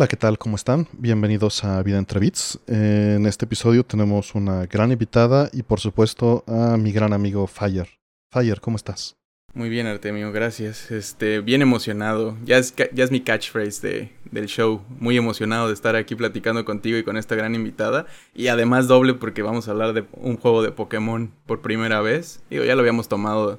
Hola, ¿qué tal? ¿Cómo están? Bienvenidos a Vida entre Bits. en este episodio tenemos una gran invitada y por supuesto a mi gran amigo Fire. Fire, ¿cómo estás? Muy bien, Artemio, gracias. Este, bien emocionado. Ya es, ya es mi catchphrase de, del show. Muy emocionado de estar aquí platicando contigo y con esta gran invitada. Y además doble porque vamos a hablar de un juego de Pokémon por primera vez. Digo, ya lo habíamos tomado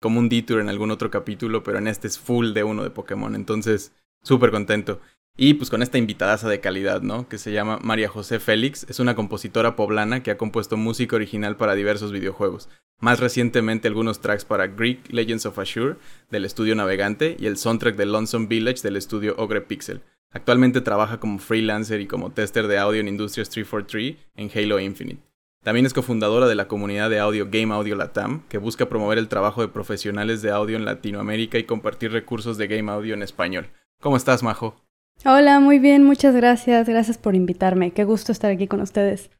como un detour en algún otro capítulo, pero en este es full de uno de Pokémon. Entonces, súper contento. Y pues con esta invitadaza de calidad, ¿no? Que se llama María José Félix. Es una compositora poblana que ha compuesto música original para diversos videojuegos. Más recientemente algunos tracks para Greek Legends of Ashure del estudio Navegante y el soundtrack de Lonesome Village del estudio Ogre Pixel. Actualmente trabaja como freelancer y como tester de audio en Industrias 343 en Halo Infinite. También es cofundadora de la comunidad de audio Game Audio Latam, que busca promover el trabajo de profesionales de audio en Latinoamérica y compartir recursos de Game Audio en español. ¿Cómo estás, Majo? Hola, muy bien, muchas gracias. Gracias por invitarme. Qué gusto estar aquí con ustedes.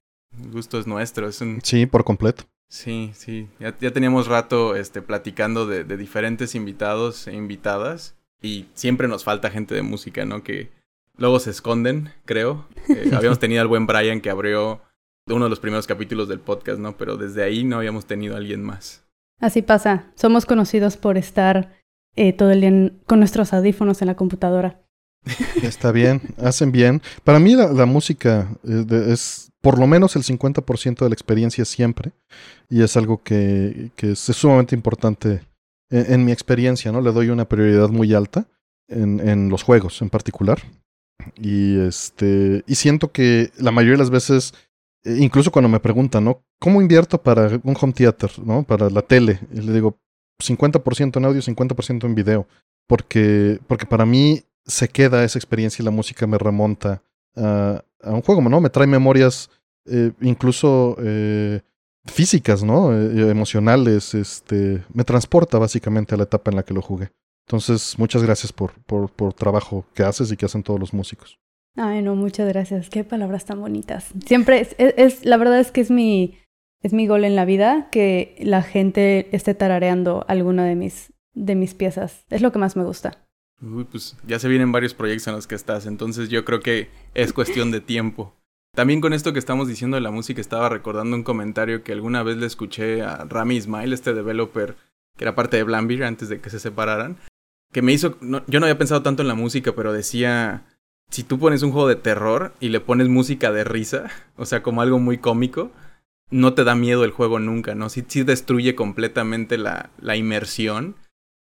El gusto es nuestro. Es un... Sí, por completo. Sí, sí. Ya, teníamos rato este, platicando de, diferentes invitados e invitadas y siempre nos falta gente de música, ¿no? Que luego se esconden, creo. Eh, habíamos tenido al buen Brian que abrió uno de los primeros capítulos del podcast, ¿no? Pero desde ahí no habíamos tenido a alguien más. Así pasa. Somos conocidos por estar eh, todo el día con nuestros audífonos en la computadora. Está bien, hacen bien. Para mí la, música eh, es por lo menos el 50% de la experiencia siempre y es algo que, es, sumamente importante en, mi experiencia, ¿no? Le doy una prioridad muy alta en, los juegos en particular. Y, este, y siento que la mayoría de las veces, eh, incluso cuando me preguntan, ¿no? ¿Cómo invierto para un home theater, ¿no? Para la tele. Y le digo, 50% en audio, 50% en video. Porque, porque para mí se queda esa experiencia y la música me remonta a, un juego, ¿no? Me trae memorias eh, incluso eh, físicas, ¿no? Eh, emocionales, este, me transporta básicamente a la etapa en la que lo jugué. Entonces, muchas gracias por, por, por trabajo que haces y que hacen todos los músicos. Ay, no, muchas gracias. Qué palabras tan bonitas. Siempre es, es, la verdad es que es mi, es mi gol en la vida que la gente esté tarareando alguna de mis, de mis piezas. Es lo que más me gusta. Uy, pues ya se vienen varios proyectos en los que estás, entonces yo creo que es cuestión de tiempo. También con esto que estamos diciendo de la música, estaba recordando un comentario que alguna vez le escuché a Rami Ismail, este developer que era parte de Blambir antes de que se separaran, que me hizo, yo no había pensado tanto en la música, pero decía, si tú pones un juego de terror y le pones música de risa, o sea, como algo muy cómico, no te da miedo el juego nunca, ¿no? Sí, sí destruye completamente la, la inmersión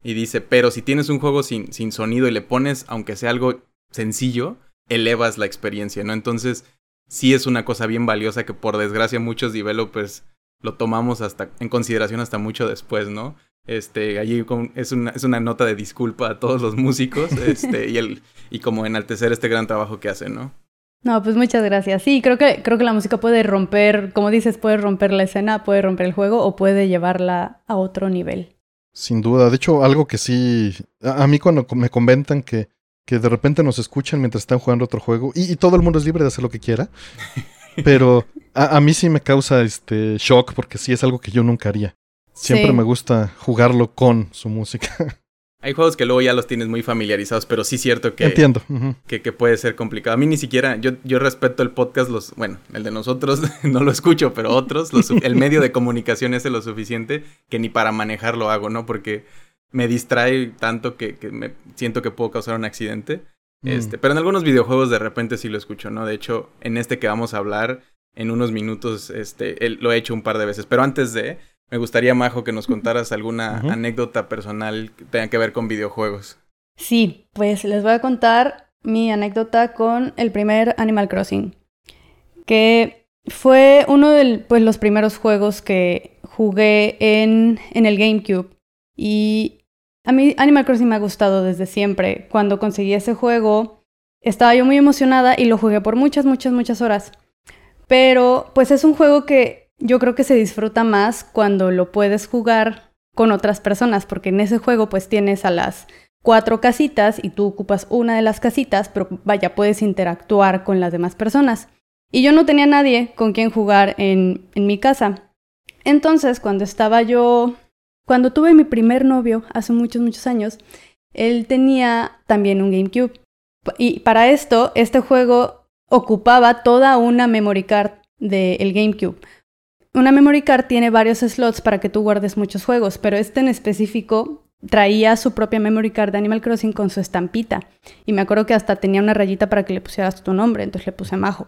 y dice, pero si tienes un juego sin, sin sonido y le pones, aunque sea algo sencillo, elevas la experiencia, ¿no? Entonces, sí es una cosa bien valiosa que por desgracia muchos developers lo tomamos hasta en consideración hasta mucho después, ¿no? Este, allí es una, es una nota de disculpa a todos los músicos, este, y el, y como enaltecer este gran trabajo que hacen, ¿no? No, pues muchas gracias. Sí, creo que, creo que la música puede romper, como dices, puede romper la escena, puede romper el juego o puede llevarla a otro nivel. Sin duda. De hecho, algo que sí. A, mí, cuando me comentan que, que de repente nos escuchan mientras están jugando otro juego, y, todo el mundo es libre de hacer lo que quiera, pero a, mí sí me causa este shock porque sí es algo que yo nunca haría. Siempre me gusta jugarlo con su música. Hay juegos que luego ya los tienes muy familiarizados, pero sí es cierto que, Entiendo. que, que, puede ser complicado. A mí ni siquiera, yo, yo respeto el podcast, los, bueno, el de nosotros no lo escucho, pero otros, el medio de comunicación es lo suficiente que ni para manejarlo hago, ¿no? Porque me distrae tanto que, que me siento que puedo causar un accidente. Mm. Este, pero en algunos videojuegos de repente sí lo escucho, ¿no? De hecho, en este que vamos a hablar, en unos minutos, este, lo he hecho un par de veces. Pero antes de, me gustaría, Majo, que nos contaras alguna anécdota personal que tenga que ver con videojuegos. Sí, pues les voy a contar mi anécdota con el primer Animal Crossing, que fue uno de pues, los primeros juegos que jugué en, en el GameCube. Y a mí Animal Crossing me ha gustado desde siempre. Cuando conseguí ese juego, estaba yo muy emocionada y lo jugué por muchas, muchas, muchas horas. Pero pues es un juego que yo creo que se disfruta más cuando lo puedes jugar con otras personas, porque en ese juego pues tienes a las cuatro casitas y tú ocupas una de las casitas, pero vaya, puedes interactuar con las demás personas. Y yo no tenía nadie con quien jugar en, en mi casa. Entonces, cuando estaba yo, cuando tuve mi primer novio, hace muchos, muchos años, él tenía también un GameCube. Y para esto, este juego ocupaba toda una memory card del GameCube. Una memory card tiene varios slots para que tú guardes muchos juegos, pero este en específico traía su propia memory card de Animal Crossing con su estampita. Y me acuerdo que hasta tenía una rayita para que le pusieras tu nombre, entonces le puse Majo.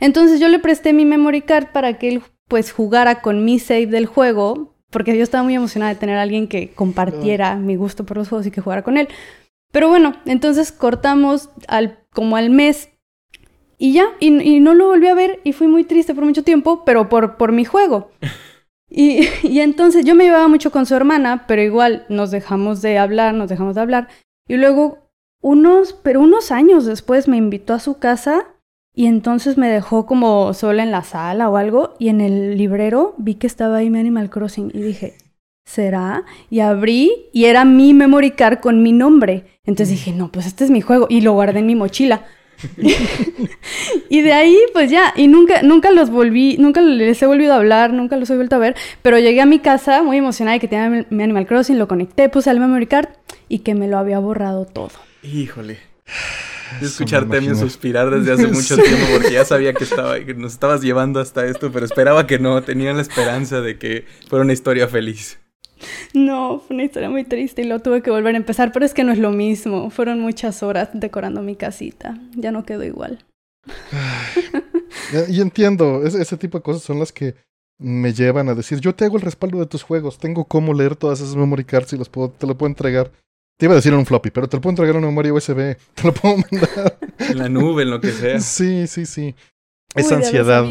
Entonces yo le presté mi memory card para que él pues jugara con mi save del juego, porque yo estaba muy emocionada de tener a alguien que compartiera mi gusto por los juegos y que jugara con él. Pero bueno, entonces cortamos al, como al mes y ya, y, no lo volví a ver y fui muy triste por mucho tiempo, pero por, por mi juego. Y, y, entonces yo me llevaba mucho con su hermana, pero igual nos dejamos de hablar, nos dejamos de hablar. Y luego, unos, pero unos años después me invitó a su casa y entonces me dejó como sola en la sala o algo. Y en el librero vi que estaba ahí mi Animal Crossing y dije, ¿será? Y abrí y era mi memory card con mi nombre. Entonces dije, no, pues este es mi juego. Y lo guardé en mi mochila. y de ahí, pues ya, y nunca, nunca los volví, nunca les he volvido a hablar, nunca los he vuelto a ver, pero llegué a mi casa muy emocionada de que tenía mi Animal Crossing, lo conecté, puse el memory card y que me lo había borrado todo. Híjole. escucharte a mí suspirar desde hace mucho tiempo porque ya sabía que, estaba, que nos estabas llevando hasta esto, pero esperaba que no, tenía la esperanza de que fuera una historia feliz. No, fue una historia muy triste y lo tuve que volver a empezar, pero es que no es lo mismo. Fueron muchas horas decorando mi casita. Ya no quedó igual. y entiendo, ese, tipo de cosas son las que me llevan a decir, yo te hago el respaldo de tus juegos, tengo cómo leer todas esas memory cards y los puedo, te lo puedo entregar. Te iba a decir en un floppy, pero te lo puedo entregar en una memoria USB, te lo puedo mandar. En la nube, en lo que sea. Sí, sí, sí. Esa ansiedad,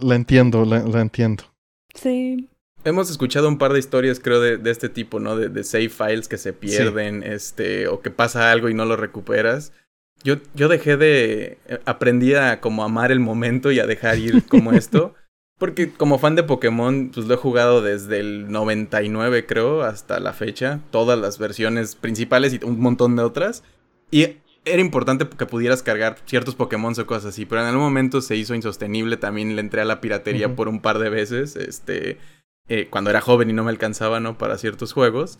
la entiendo, la, la entiendo. Sí. Hemos escuchado un par de historias, creo, de, de este tipo, ¿no? De, de, save files que se pierden, este, o que pasa algo y no lo recuperas. Yo, yo dejé de. Eh, aprendí a como amar el momento y a dejar ir como esto. Porque como fan de Pokémon, pues lo he jugado desde el 99, creo, hasta la fecha. Todas las versiones principales y un montón de otras. Y era importante que pudieras cargar ciertos Pokémon o cosas así. Pero en algún momento se hizo insostenible. También le entré a la piratería por un par de veces. Este. Eh, cuando era joven y no me alcanzaba, ¿no? Para ciertos juegos.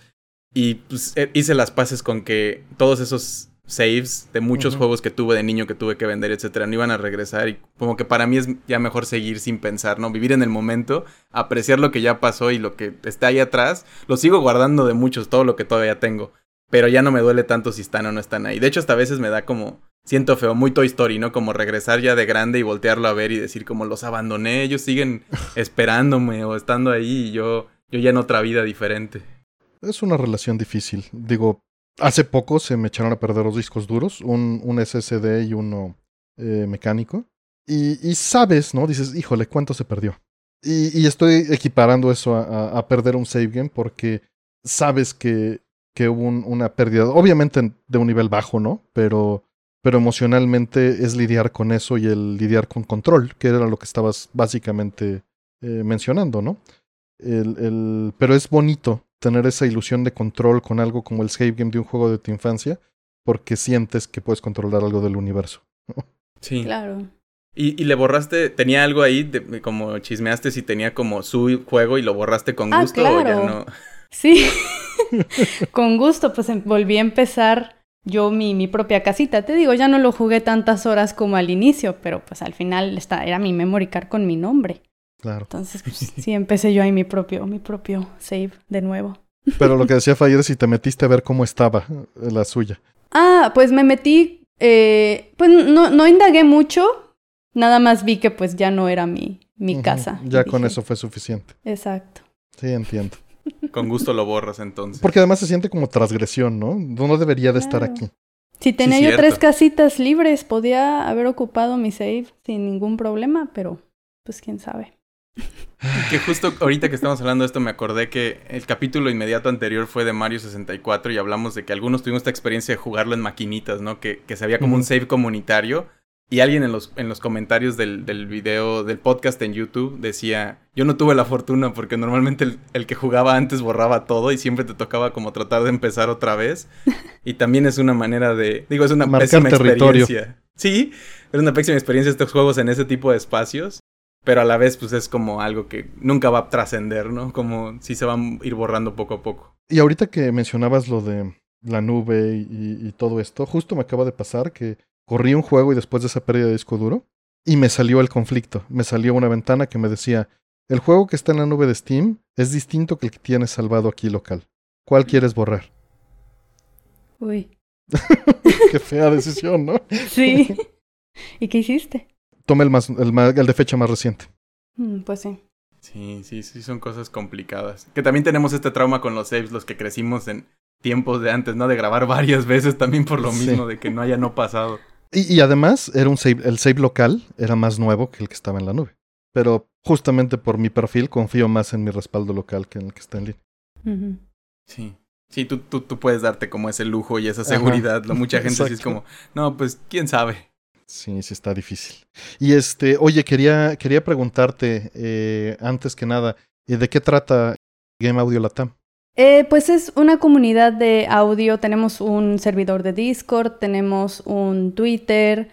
Y pues eh, hice las paces con que todos esos saves de muchos juegos que tuve de niño que tuve que vender, etcétera, no iban a regresar y como que para mí es ya mejor seguir sin pensar, ¿no? Vivir en el momento, apreciar lo que ya pasó y lo que está ahí atrás. Lo sigo guardando de muchos, todo lo que todavía tengo, pero ya no me duele tanto si están o no están ahí. De hecho, hasta a veces me da como siento feo, muy Toy Story, ¿no? Como regresar ya de grande y voltearlo a ver y decir como los abandoné, ellos siguen esperándome o estando ahí y yo, yo ya en otra vida diferente. Es una relación difícil. Digo, hace poco se me echaron a perder los discos duros, un, un SSD y uno eh, mecánico. Y, y, sabes, ¿no? Dices, híjole, ¿cuánto se perdió? Y, y estoy equiparando eso a, a, perder un save game porque sabes que, que hubo una pérdida, obviamente de un nivel bajo, ¿no? Pero pero emocionalmente es lidiar con eso y el lidiar con control, que era lo que estabas básicamente eh, mencionando, ¿no? El, el, pero es bonito tener esa ilusión de control con algo como el save game de un juego de tu infancia, porque sientes que puedes controlar algo del universo. Sí. Claro. Y, y, le borraste, tenía algo ahí, de, como chismeaste si tenía como su juego y lo borraste con ah, gusto claro. o ya no. Sí, con gusto, pues em, volví a empezar yo mi, mi, propia casita. Te digo, ya no lo jugué tantas horas como al inicio, pero pues al final está, era mi memory card con mi nombre. Claro. Entonces, pues, sí, empecé yo ahí mi propio, mi propio save de nuevo. Pero lo que decía Fayed es si te metiste a ver cómo estaba eh, la suya. Ah, pues me metí, eh, pues no, no indagué mucho, nada más vi que pues ya no era mi, mi uh -huh. casa. Ya con dije, eso fue suficiente. Exacto. Sí, entiendo. Con gusto lo borras entonces. Porque además se siente como transgresión, ¿no? No debería de estar aquí. Si tenía sí, yo tres casitas libres, podía haber ocupado mi save sin ningún problema, pero pues quién sabe. Que justo ahorita que estamos hablando de esto me acordé que el capítulo inmediato anterior fue de Mario 64 y hablamos de que algunos tuvimos esta experiencia de jugarlo en maquinitas, ¿no? Que, que se había como uh -huh. un save comunitario Y alguien en los, en los comentarios del, del video, del podcast en YouTube, decía, yo no tuve la fortuna porque normalmente el, el, que jugaba antes borraba todo y siempre te tocaba como tratar de empezar otra vez. Y también es una manera de, digo, es una Marcar pésima territorio. experiencia. Sí, es una pésima experiencia estos juegos en ese tipo de espacios. Pero a la vez, pues es como algo que nunca va a trascender, ¿no? Como si se va a ir borrando poco a poco. Y ahorita que mencionabas lo de la nube y, y todo esto, justo me acaba de pasar que corrí un juego y después de esa pérdida de disco duro, y me salió el conflicto. Me salió una ventana que me decía, el juego que está en la nube de Steam es distinto que el que tienes salvado aquí local. ¿Cuál quieres borrar? Uy. Qué fea decisión, ¿no? Sí. ¿Y qué hiciste? Toma el, más, el, más, el de fecha más reciente. Mm, pues sí. Sí, sí, sí, son cosas complicadas. Que también tenemos este trauma con los saves, los que crecimos en tiempos de antes, ¿no? De grabar varias veces también por lo mismo, sí. de que no haya no pasado. Y, y, además, era un save, el save local era más nuevo que el que estaba en la nube. Pero justamente por mi perfil confío más en mi respaldo local que en el que está en línea. Uh -huh. Sí. Sí, tú, tú, tú, puedes darte como ese lujo y esa seguridad. Mucha gente sí es como, no, pues quién sabe. Sí, sí está difícil. Y este, oye, quería, quería preguntarte, eh, antes que nada, ¿de qué trata Game Audio Latam? Eh, pues es una comunidad de audio. Tenemos un servidor de Discord, tenemos un Twitter,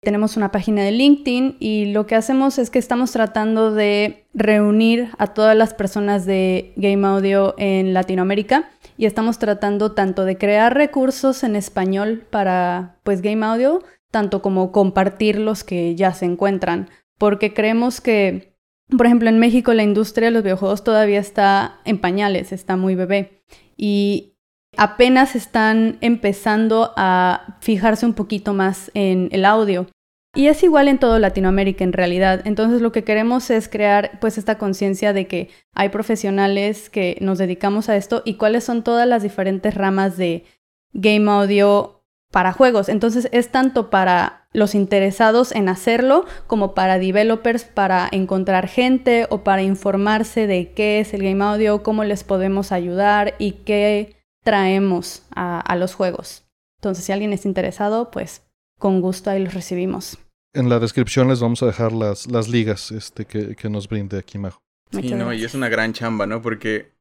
tenemos una página de LinkedIn y lo que hacemos es que estamos tratando de reunir a todas las personas de Game Audio en Latinoamérica y estamos tratando tanto de crear recursos en español para pues Game Audio, tanto como compartir los que ya se encuentran, porque creemos que, por ejemplo, en México la industria de los videojuegos todavía está en pañales, está muy bebé y apenas están empezando a fijarse un poquito más en el audio. Y es igual en todo Latinoamérica en realidad. Entonces lo que queremos es crear pues esta conciencia de que hay profesionales que nos dedicamos a esto y cuáles son todas las diferentes ramas de game audio para juegos. Entonces es tanto para los interesados en hacerlo como para developers para encontrar gente o para informarse de qué es el game audio, cómo les podemos ayudar y qué traemos a, a los juegos. Entonces si alguien está interesado, pues con gusto ahí los recibimos. En la descripción les vamos a dejar las, las ligas este, que, que nos brinde aquí Majo. Sí, no, y es una gran chamba, ¿no? Porque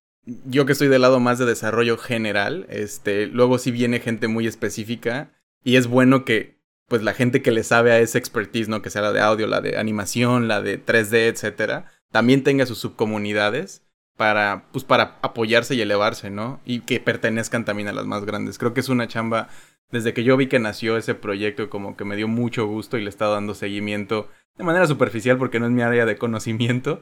yo que estoy del lado más de desarrollo general, este, luego sí viene gente muy específica y es bueno que pues la gente que le sabe a esa expertise, ¿no? Que sea la de audio, la de animación, la de 3D, etcétera, también tenga sus subcomunidades para, pues, para apoyarse y elevarse, ¿no? Y que pertenezcan también a las más grandes. Creo que es una chamba desde que yo vi que nació ese proyecto, como que me dio mucho gusto y le he estado dando seguimiento de manera superficial porque no es mi área de conocimiento,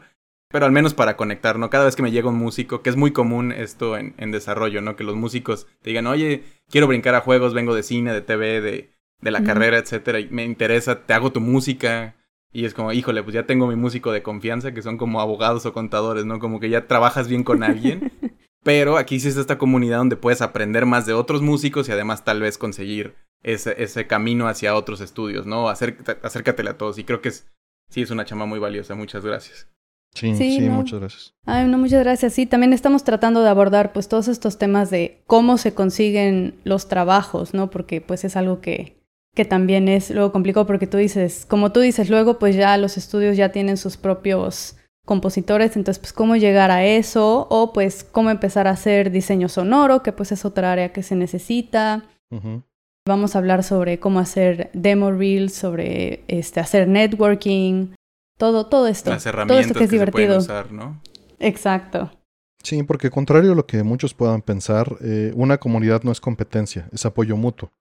pero al menos para conectar, ¿no? Cada vez que me llega un músico, que es muy común esto en, en desarrollo, ¿no? Que los músicos te digan, oye, quiero brincar a juegos, vengo de cine, de TV, de, de la mm. carrera, etcétera, y me interesa, te hago tu música. Y es como, híjole, pues ya tengo mi músico de confianza, que son como abogados o contadores, ¿no? Como que ya trabajas bien con alguien. Pero aquí sí es esta comunidad donde puedes aprender más de otros músicos y además tal vez conseguir ese, ese camino hacia otros estudios, ¿no? Acércate, acércatele a todos. Y creo que es, sí es una chama muy valiosa. Muchas gracias. Sí, sí, sí no. muchas gracias. Ay, no, muchas gracias. Sí, también estamos tratando de abordar pues todos estos temas de cómo se consiguen los trabajos, ¿no? Porque pues es algo que, que también es luego complicado porque tú dices, como tú dices, luego pues ya los estudios ya tienen sus propios compositores, entonces pues cómo llegar a eso o pues cómo empezar a hacer diseño sonoro, que pues es otra área que se necesita. Uh -huh. Vamos a hablar sobre cómo hacer demo reels, sobre este hacer networking, todo todo esto. Las herramientas todo esto que es que divertido. Se pueden usar, ¿no? Exacto. Sí, porque contrario a lo que muchos puedan pensar, eh, una comunidad no es competencia, es apoyo mutuo.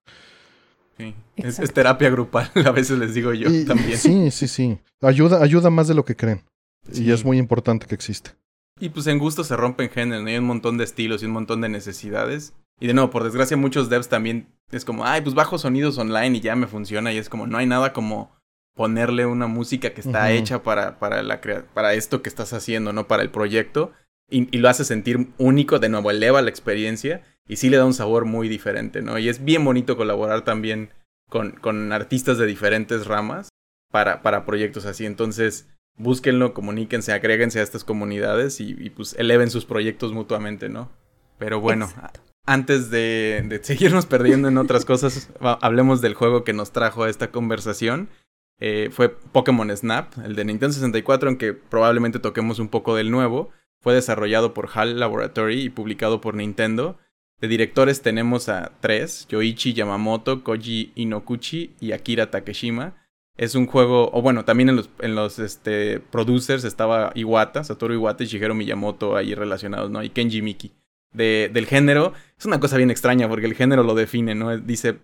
Sí. Es, es, terapia grupal, a veces les digo yo y, también. Sí, sí, sí. Ayuda, ayuda más de lo que creen. Sí. Y es muy importante que exista. Y pues en gusto se rompen géneros, ¿no? hay un montón de estilos y un montón de necesidades. Y de nuevo, por desgracia, muchos devs también es como, ay, pues bajo sonidos online y ya me funciona. Y es como, no hay nada como ponerle una música que está uh -huh. hecha para, para, la para esto que estás haciendo, ¿no? Para el proyecto. Y, y, lo hace sentir único, de nuevo, eleva la experiencia y sí le da un sabor muy diferente, ¿no? Y es bien bonito colaborar también con, con artistas de diferentes ramas para, para proyectos así. Entonces, búsquenlo, comuníquense, agréguense a estas comunidades y, y, pues eleven sus proyectos mutuamente, ¿no? Pero bueno, Exacto. antes de, de, seguirnos perdiendo en otras cosas, hablemos del juego que nos trajo a esta conversación. Eh, fue Pokémon Snap, el de Nintendo 64, aunque probablemente toquemos un poco del nuevo. Fue desarrollado por HAL Laboratory y publicado por Nintendo. De directores tenemos a tres, Yoichi Yamamoto, Koji Inokuchi y Akira Takeshima. Es un juego, o bueno, también en los, en los este, producers estaba Iwata, Satoru Iwata y Shigeru Miyamoto ahí relacionados, ¿no? Y Kenji Miki. De, del género, es una cosa bien extraña porque el género lo define, ¿no? Dice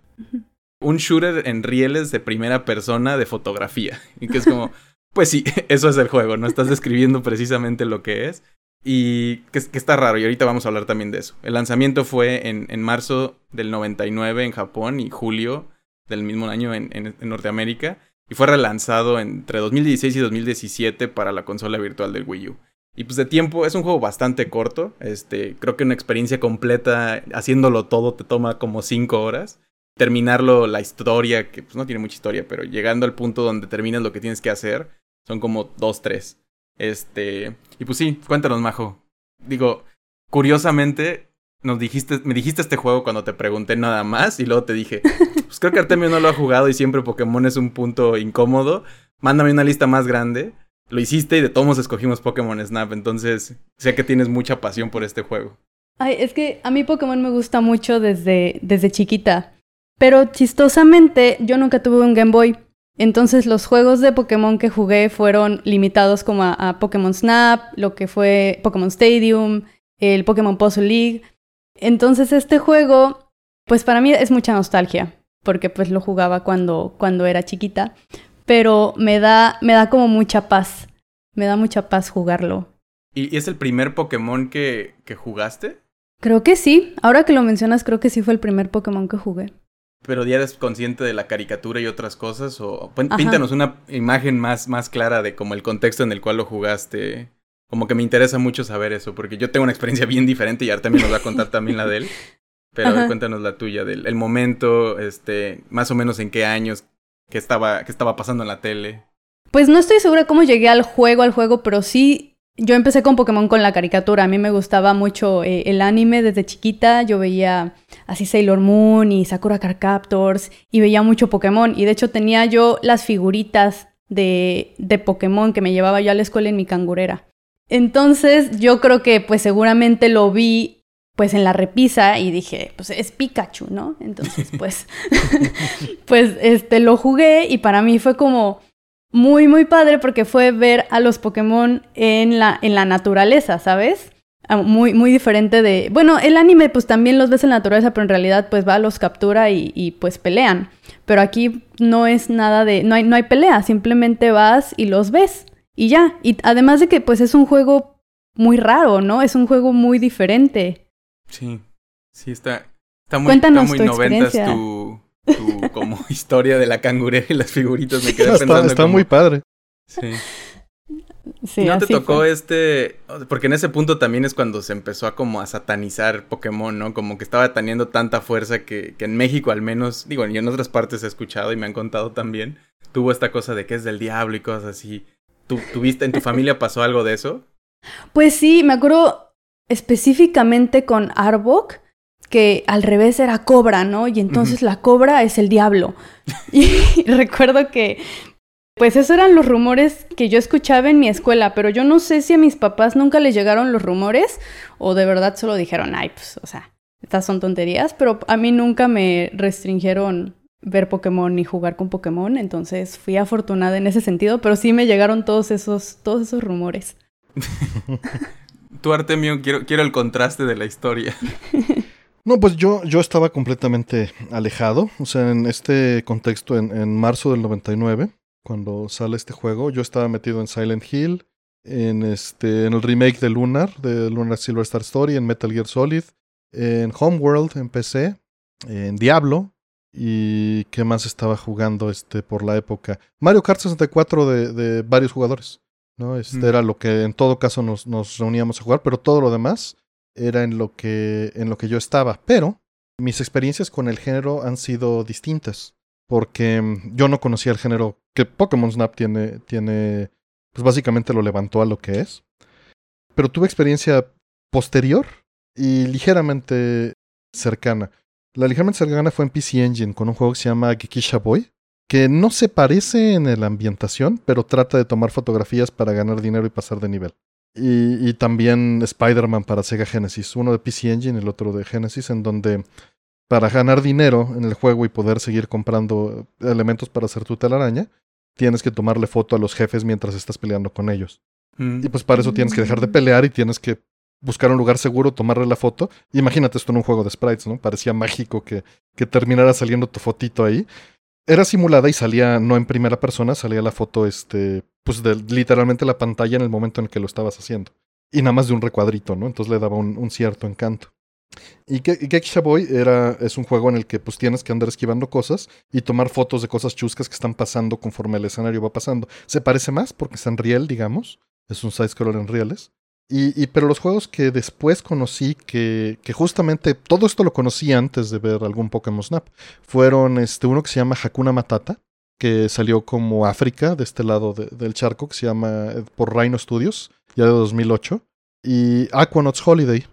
un shooter en rieles de primera persona de fotografía. Y que es como, pues sí, eso es el juego, ¿no? Estás describiendo precisamente lo que es. Y que, está raro, y ahorita vamos a hablar también de eso. El lanzamiento fue en, en marzo del 99 en Japón y julio del mismo año en, en, Norteamérica. Y fue relanzado entre 2016 y 2017 para la consola virtual del Wii U. Y pues de tiempo es un juego bastante corto. Este, creo que una experiencia completa haciéndolo todo te toma como 5 horas. Terminarlo, la historia, que pues no tiene mucha historia, pero llegando al punto donde terminas lo que tienes que hacer, son como 2, 3. Este, y pues sí, cuéntanos, Majo. Digo, curiosamente, nos dijiste, me dijiste este juego cuando te pregunté nada más y luego te dije, pues creo que Artemio no lo ha jugado y siempre Pokémon es un punto incómodo. Mándame una lista más grande. Lo hiciste y de todos escogimos Pokémon Snap, entonces sé que tienes mucha pasión por este juego. Ay, es que a mí Pokémon me gusta mucho desde, desde chiquita. Pero chistosamente yo nunca tuve un Game Boy. Entonces los juegos de Pokémon que jugué fueron limitados como a, Pokémon Snap, lo que fue Pokémon Stadium, el Pokémon Puzzle League. Entonces este juego, pues para mí es mucha nostalgia, porque pues lo jugaba cuando, cuando era chiquita, pero me da, me da como mucha paz, me da mucha paz jugarlo. ¿Y es el primer Pokémon que, que jugaste? Creo que sí, ahora que lo mencionas creo que sí fue el primer Pokémon que jugué pero ya eres consciente de la caricatura y otras cosas o píntanos una imagen más más clara de como el contexto en el cual lo jugaste. Como que me interesa mucho saber eso porque yo tengo una experiencia bien diferente y Artemio nos va a contar también la de él. Pero cuéntanos la tuya del el momento, este, más o menos en qué años que estaba que estaba pasando en la tele. Pues no estoy segura cómo llegué al juego, al juego, pero sí yo empecé con Pokémon con la caricatura. A mí me gustaba mucho eh, el anime desde chiquita. Yo veía así Sailor Moon y Sakura Card Captors y veía mucho Pokémon. Y de hecho tenía yo las figuritas de, de Pokémon que me llevaba yo a la escuela en mi cangurera. Entonces yo creo que pues seguramente lo vi pues en la repisa y dije, pues es Pikachu, ¿no? Entonces pues pues este lo jugué y para mí fue como muy, muy padre porque fue ver a los Pokémon en la, en la naturaleza, ¿sabes? Ah, muy, muy diferente de... Bueno, el anime pues también los ves en la naturaleza, pero en realidad pues va, los captura y, pues pelean. Pero aquí no es nada de... No hay, no hay pelea, simplemente vas y los ves. Y ya. Y además de que pues es un juego muy raro, ¿no? Es un juego muy diferente. Sí, sí, está... Está muy, Cuéntanos está muy noventas tu, tu como historia de la cangurera y las figuritas. Me quedé pensando. Está, muy padre. Sí. Sí, ¿No te tocó este? Porque en ese punto también es cuando se empezó a como a satanizar Pokémon, ¿no? Como que estaba teniendo tanta fuerza que, que en México al menos, digo, y en otras partes he escuchado y me han contado también, tuvo esta cosa de que es del diablo y cosas así. ¿Tú, ¿Tuviste en tu familia pasó algo de eso? Pues sí, me acuerdo específicamente con Arbok, que al revés era cobra, ¿no? Y entonces la cobra es el diablo. Y recuerdo que, pues esos eran los rumores que yo escuchaba en mi escuela, pero yo no sé si a mis papás nunca les llegaron los rumores o de verdad solo dijeron, ay, pues, o sea, estas son tonterías, pero a mí nunca me restringieron ver Pokémon ni jugar con Pokémon, entonces fui afortunada en ese sentido, pero sí me llegaron todos esos, todos esos rumores. Tú, Artemio, quiero, quiero el contraste de la historia. No, pues yo, yo estaba completamente alejado. O sea, en este contexto, en, en, marzo del 99, cuando sale este juego, yo estaba metido en Silent Hill, en, este, en el remake de Lunar, de Lunar Silver Star Story, en Metal Gear Solid, en Homeworld, en PC, en Diablo. ¿Y qué más estaba jugando este, por la época? Mario Kart 64 de, de varios jugadores. ¿no? Este mm. era lo que en todo caso nos, nos reuníamos a jugar, pero todo lo demás era en lo que, en lo que yo estaba. Pero mis experiencias con el género han sido distintas. Porque mm, yo no conocía el género que Pokémon Snap tiene, tiene, pues básicamente lo levantó a lo que es. Pero tuve experiencia posterior y ligeramente cercana. La ligeramente cercana fue en PC Engine con un juego que se llama Gekisha Boy, que no se parece en la ambientación, pero trata de tomar fotografías para ganar dinero y pasar de nivel. Y, y también Spider-Man para Sega Genesis, uno de PC Engine y el otro de Genesis, en donde para ganar dinero en el juego y poder seguir comprando elementos para hacer tu telaraña, tienes que tomarle foto a los jefes mientras estás peleando con ellos. Mm. Y pues para eso tienes que dejar de pelear y tienes que buscar un lugar seguro, tomarle la foto. Imagínate esto en un juego de sprites, ¿no? Parecía mágico que, que terminara saliendo tu fotito ahí. Era simulada y salía no en primera persona, salía la foto, este, pues de literalmente la pantalla en el momento en que lo estabas haciendo. Y nada más de un recuadrito, ¿no? Entonces le daba un, cierto encanto. Y Ge- Geisha Boy era, es un juego en el que pues tienes que andar esquivando cosas y tomar fotos de cosas chuscas que están pasando conforme el escenario va pasando. Se parece más porque está en riel, digamos. Es un side-scroller en rieles. Y, y- pero los juegos que después conocí, que, que justamente todo esto lo conocí antes de ver algún Pokémon Snap, fueron este, uno que se llama Hakuna Matata, que salió como África, de este lado de- del charco, que se llama eh, por Rhino Studios, ya de 2008, y Aquanauts Holiday,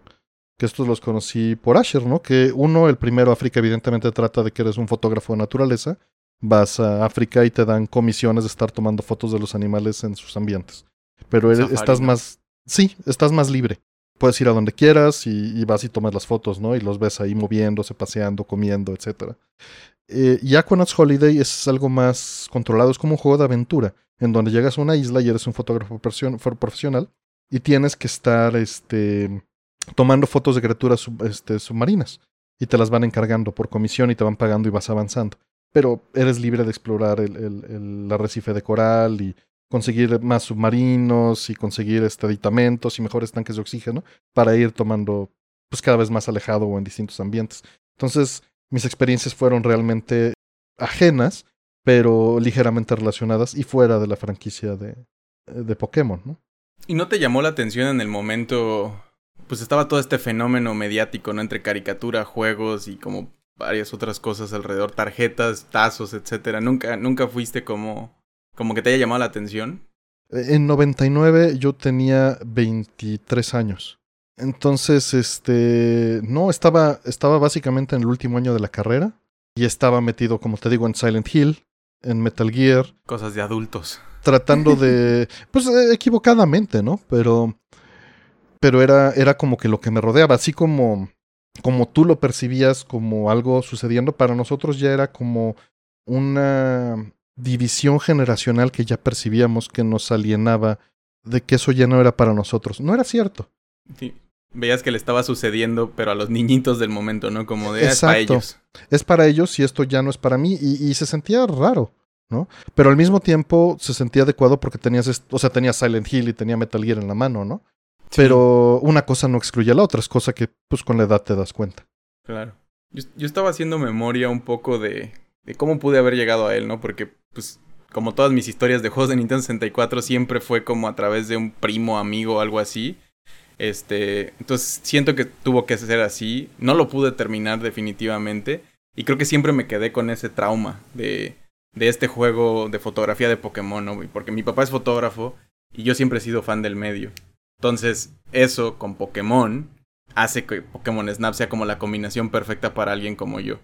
que estos los conocí por Asher, ¿no? Que uno, el primero, África, evidentemente trata de que eres un fotógrafo de naturaleza, vas a África y te dan comisiones de estar tomando fotos de los animales en sus ambientes. Pero eres- estás más, sí, estás más libre. Puedes ir a donde quieras y, y vas y tomas las fotos, ¿no? Y los ves ahí moviéndose, paseando, comiendo, etc. Eh, y Aquanauts Holiday es algo más controlado, es como un juego de aventura, en donde llegas a una isla y eres un fotógrafo profesional y tienes que estar este, tomando fotos de criaturas sub- este, submarinas y te las van encargando por comisión y te van pagando y vas avanzando. Pero eres libre de explorar el, arrecife de coral y conseguir más submarinos y conseguir este, y mejores tanques de oxígeno para ir tomando pues cada vez más alejado o en distintos ambientes. Entonces, mis experiencias fueron realmente ajenas, pero ligeramente relacionadas y fuera de la franquicia de, de Pokémon, ¿no? ¿Y no te llamó la atención en el momento? Pues estaba todo este fenómeno mediático, ¿no? Entre caricatura, juegos y como varias otras cosas alrededor, tarjetas, tazos, etcétera. Nunca, nunca fuiste como, como que te haya llamado la atención. En 99 yo tenía 23 años. Entonces, este, no, estaba, estaba básicamente en el último año de la carrera y estaba metido, como te digo, en Silent Hill, en Metal Gear, Cosas de adultos. tratando de, pues eh, equivocadamente, ¿no? Pero, pero era, era como que lo que me rodeaba, así como, como tú lo percibías como algo sucediendo, para nosotros ya era como una división generacional que ya percibíamos que nos alienaba de que eso ya no era para nosotros. No era cierto. Sí. Veías que le estaba sucediendo, pero a los niñitos del momento, ¿no? Como de "Ah, es para ellos. Es para ellos y esto ya no es para mí. Y, y se sentía raro, ¿no? Pero al mismo tiempo se sentía adecuado porque tenías, o sea, tenía Silent Hill y tenía Metal Gear en la mano, ¿no? Pero una cosa no excluye a la otra, es cosa que pues con la edad te das cuenta. Claro. Yo, yo estaba haciendo memoria un poco de, de cómo pude haber llegado a él, ¿no? Porque, pues, como todas mis historias de juegos de Nintendo 64, siempre fue como a través de un primo, amigo o algo así. Este, entonces siento que tuvo que ser así. No lo pude terminar definitivamente. Y creo que siempre me quedé con ese trauma de, de este juego de fotografía de Pokémon, ¿no? Porque mi papá es fotógrafo y yo siempre he sido fan del medio. Entonces, eso con Pokémon hace que Pokémon Snap sea como la combinación perfecta para alguien como yo.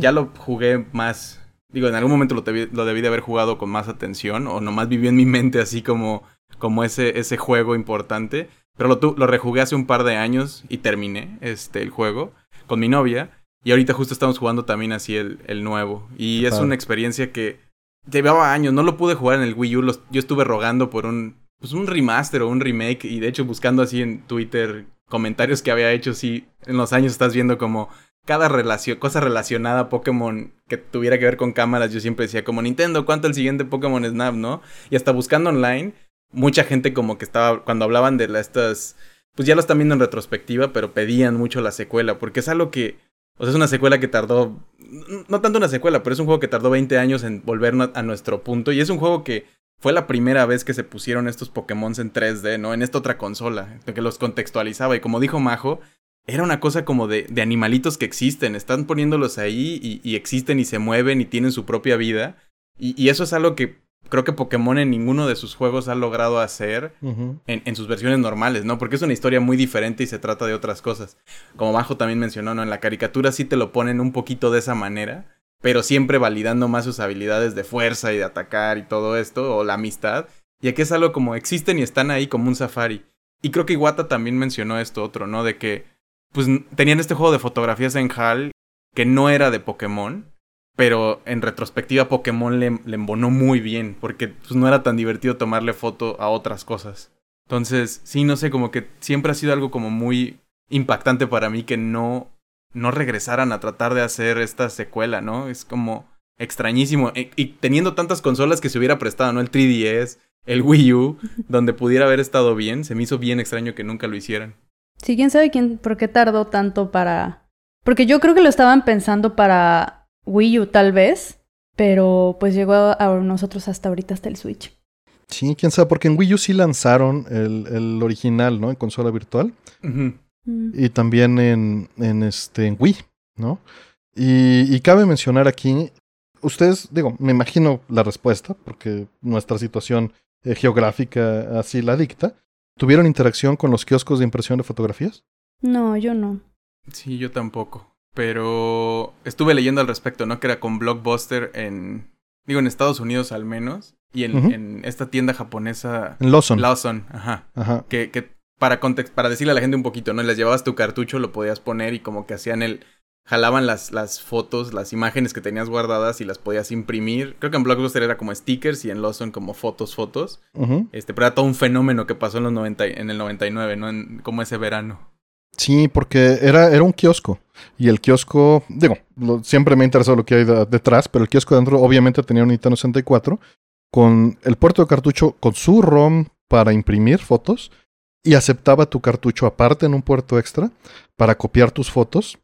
Ya lo jugué más. Digo, en algún momento lo, debí, lo debí de haber jugado con más atención. O nomás vivió en mi mente así como, como ese, ese juego importante. Pero lo, tu- lo rejugué hace un par de años y terminé este, el juego con mi novia. Y ahorita justo estamos jugando también así el, el nuevo. Y es una experiencia que llevaba años. No lo pude jugar en el Wii U. los- yo estuve rogando por un, pues un remaster o un remake. Y de hecho buscando así en Twitter comentarios que había hecho. Sí, en los años estás viendo como cada relación, cosa relacionada a Pokémon que tuviera que ver con cámaras, yo siempre decía como Nintendo, ¿cuánto el siguiente Pokémon Snap, no? Y hasta buscando online, mucha gente como que estaba, cuando hablaban de estas, pues ya lo están viendo en retrospectiva, pero pedían mucho la secuela, porque es algo que, o sea, es una secuela que tardó, no tanto una secuela, pero es un juego que tardó 20 años en volver a nuestro punto, y es un juego que fue la primera vez que se pusieron estos Pokémon en 3D, ¿no? En esta otra consola, que los contextualizaba, y como dijo Majo, era una cosa como de, de animalitos que existen, están poniéndolos ahí y, existen y se mueven y tienen su propia vida. Y eso es algo que creo que Pokémon en ninguno de sus juegos ha logrado hacer en, en sus versiones normales, ¿no? Porque es una historia muy diferente y se trata de otras cosas. Como Bajo también mencionó, ¿no? En la caricatura sí te lo ponen un poquito de esa manera, pero siempre validando más sus habilidades de fuerza y de atacar y todo esto, o la amistad. Y aquí es algo como existen y están ahí como un safari. Y creo que Iwata también mencionó esto otro, ¿no? De que pues tenían este juego de fotografías en HAL que no era de Pokémon, pero en retrospectiva Pokémon le, le embonó muy bien, porque pues, no era tan divertido tomarle foto a otras cosas. Entonces, sí, no sé, como que siempre ha sido algo como muy impactante para mí que no, no regresaran a tratar de hacer esta secuela, ¿no? Es como extrañísimo. E, y, teniendo tantas consolas que se hubiera prestado, ¿no? El 3DS, el Wii U, donde pudiera haber estado bien, se me hizo bien extraño que nunca lo hicieran. Sí, quién sabe quién, por qué tardó tanto para... Porque yo creo que lo estaban pensando para Wii U tal vez, pero pues llegó a, nosotros hasta ahorita, hasta el Switch. Sí, quién sabe, porque en Wii U sí lanzaron el, el original, ¿no? En consola virtual. Mm. Y también en, en, este, en Wii, ¿no? Y, y, cabe mencionar aquí, ustedes, digo, me imagino la respuesta, porque nuestra situación eh, geográfica así la dicta. ¿Tuvieron interacción con los kioscos de impresión de fotografías? No, yo no. Sí, yo tampoco. Pero estuve leyendo al respecto, ¿no? Que era con Blockbuster en. Digo, en Estados Unidos al menos. Y en, en esta tienda japonesa. En Lawson. Lawson, ajá. Ajá. Que, que para, para decirle a la gente un poquito, ¿no? Les llevabas tu cartucho, lo podías poner y como que hacían el. Jalaban las, las fotos, las imágenes que tenías guardadas y las podías imprimir. Creo que en Blockbuster era como stickers y en Lawson como fotos, fotos. Este, pero era todo un fenómeno que pasó en los 90, en el 99, ¿no? En, como ese verano. Sí, porque era, era un kiosco. Y el kiosco, digo, siempre me ha interesado lo que hay detrás, pero el kiosco dentro obviamente tenía un Nintendo 64 con el puerto de cartucho con su ROM para imprimir fotos y aceptaba tu cartucho aparte en un puerto extra para copiar tus fotos,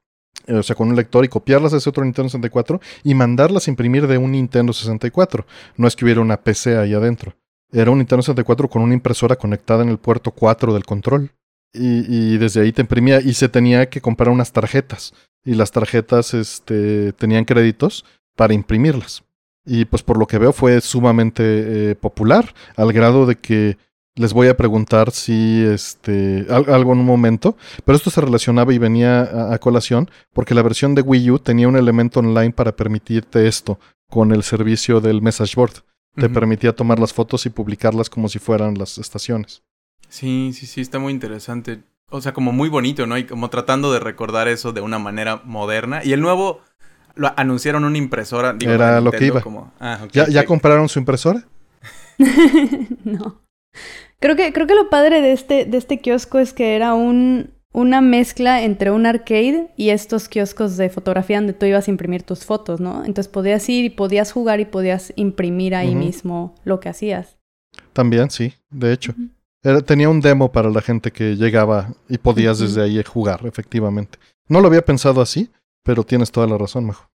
eh, o sea, con un lector y copiarlas a ese otro Nintendo 64 y mandarlas a imprimir de un Nintendo 64. No es que hubiera una PC ahí adentro. Era un Nintendo 64 con una impresora conectada en el puerto 4 del control. Y, desde ahí te imprimía y se tenía que comprar unas tarjetas. Y las tarjetas este, tenían créditos para imprimirlas. Y pues por lo que veo fue sumamente eh, popular, al grado de que les voy a preguntar si este algo en un momento, pero esto se relacionaba y venía a, colación porque la versión de Wii U tenía un elemento online para permitirte esto con el servicio del message board. Te permitía tomar las fotos y publicarlas como si fueran las estaciones. Sí, sí, sí, está muy interesante. O sea, como muy bonito, ¿no? Y como tratando de recordar eso de una manera moderna. Y el nuevo lo anunciaron una impresora. Era lo que iba. Ah, ¿Ya, ¿Ya compraron su impresora? no. Creo que, creo que lo padre de este, de este kiosco es que era un, una mezcla entre un arcade y estos kioscos de fotografía donde tú ibas a imprimir tus fotos, ¿no? Entonces podías ir y podías jugar y podías imprimir ahí mismo lo que hacías. También, sí, de hecho. Tenía un demo para la gente que llegaba y podías desde ahí jugar, efectivamente. No lo había pensado así, pero tienes toda la razón, mejor.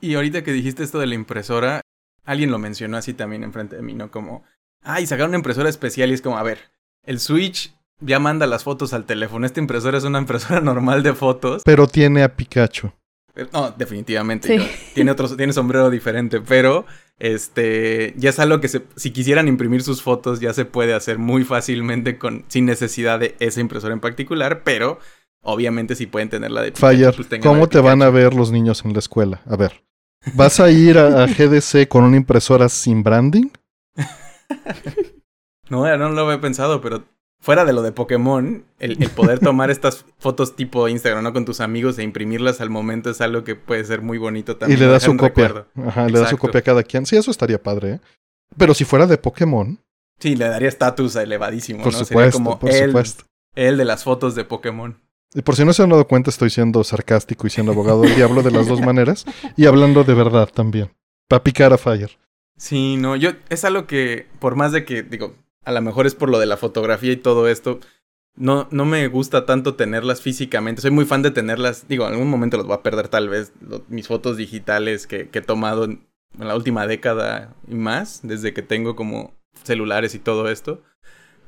Y ahorita que dijiste esto de la impresora, alguien lo mencionó así también enfrente de mí, ¿no? Como Ah, y sacaron una impresora especial y es como, a ver, el Switch ya manda las fotos al teléfono. Esta impresora es una impresora normal de fotos. Pero tiene a Pikachu. Eh, no, definitivamente. Tiene otro, tiene sombrero diferente, pero este ya es algo que se, si quisieran imprimir sus fotos ya se puede hacer muy fácilmente con sin necesidad de esa impresora en particular, pero obviamente si pueden tener la de Pikachu, Fire, pues ¿cómo te van a ver los niños en la escuela? A ver, ¿vas a ir a GDC con una impresora sin branding? no, no lo había pensado, pero fuera de lo de Pokémon, el, poder tomar estas fotos tipo Instagram, ¿no? Con tus amigos e imprimirlas al momento es algo que puede ser muy bonito también. Y le das su copia. Ajá, le das su copia a cada quien. Sí, eso estaría padre, ¿eh? Pero si fuera de Pokémon. Sí, le daría estatus elevadísimo, por Supuesto, como por supuesto. El de las fotos de Pokémon. Y por si no se han dado cuenta, estoy siendo sarcástico y siendo abogado del diablo de las dos maneras. Y hablando de verdad también. Para picar a Fire. Sí, no, yo es algo que, por más de que, digo, a lo mejor es por lo de la fotografía y todo esto, no, no me gusta tanto tenerlas físicamente. Soy muy fan de tenerlas, digo, en algún momento los voy a perder tal vez, mis fotos digitales que, que he tomado en, la última década y más, desde que tengo como celulares y todo esto.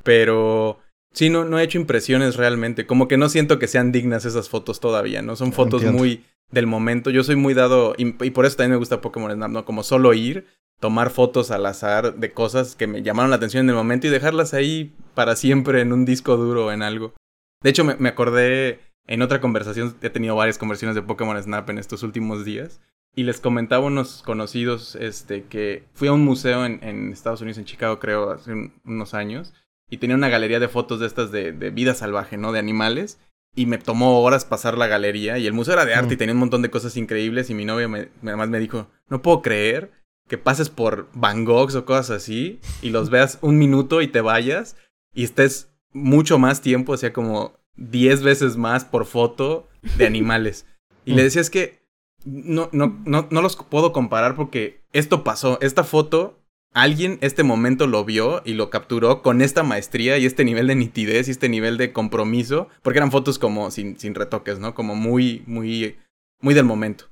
Pero sí, no, no he hecho impresiones realmente, como que no siento que sean dignas esas fotos todavía, ¿no? Son fotos muy del momento. Yo soy muy dado, y, y, por eso también me gusta Pokémon Snap, ¿no? Como solo ir, tomar fotos al azar de cosas que me llamaron la atención en el momento y dejarlas ahí para siempre en un disco duro o en algo. De hecho, me, acordé en otra conversación, he tenido varias conversaciones de Pokémon Snap en estos últimos días, y les comentaba unos conocidos este, que fui a un museo en, en Estados Unidos, en Chicago, creo, hace unos años, y tenía una galería de fotos de estas de, de, vida salvaje, ¿no? De animales. Y me tomó horas pasar la galería. Y el museo era de arte y tenía un montón de cosas increíbles. Y mi novia me, además me dijo, no puedo creer que pases por Van Goghs o cosas así y los veas un minuto y te vayas y estés mucho más tiempo, o sea, como 10 veces más por foto de animales. Y le decía, es que no, no, no, no los puedo comparar porque esto pasó, esta foto, alguien este momento lo vio y lo capturó con esta maestría y este nivel de nitidez y este nivel de compromiso, porque eran fotos como sin, sin retoques, ¿no? Como muy, muy, muy del momento.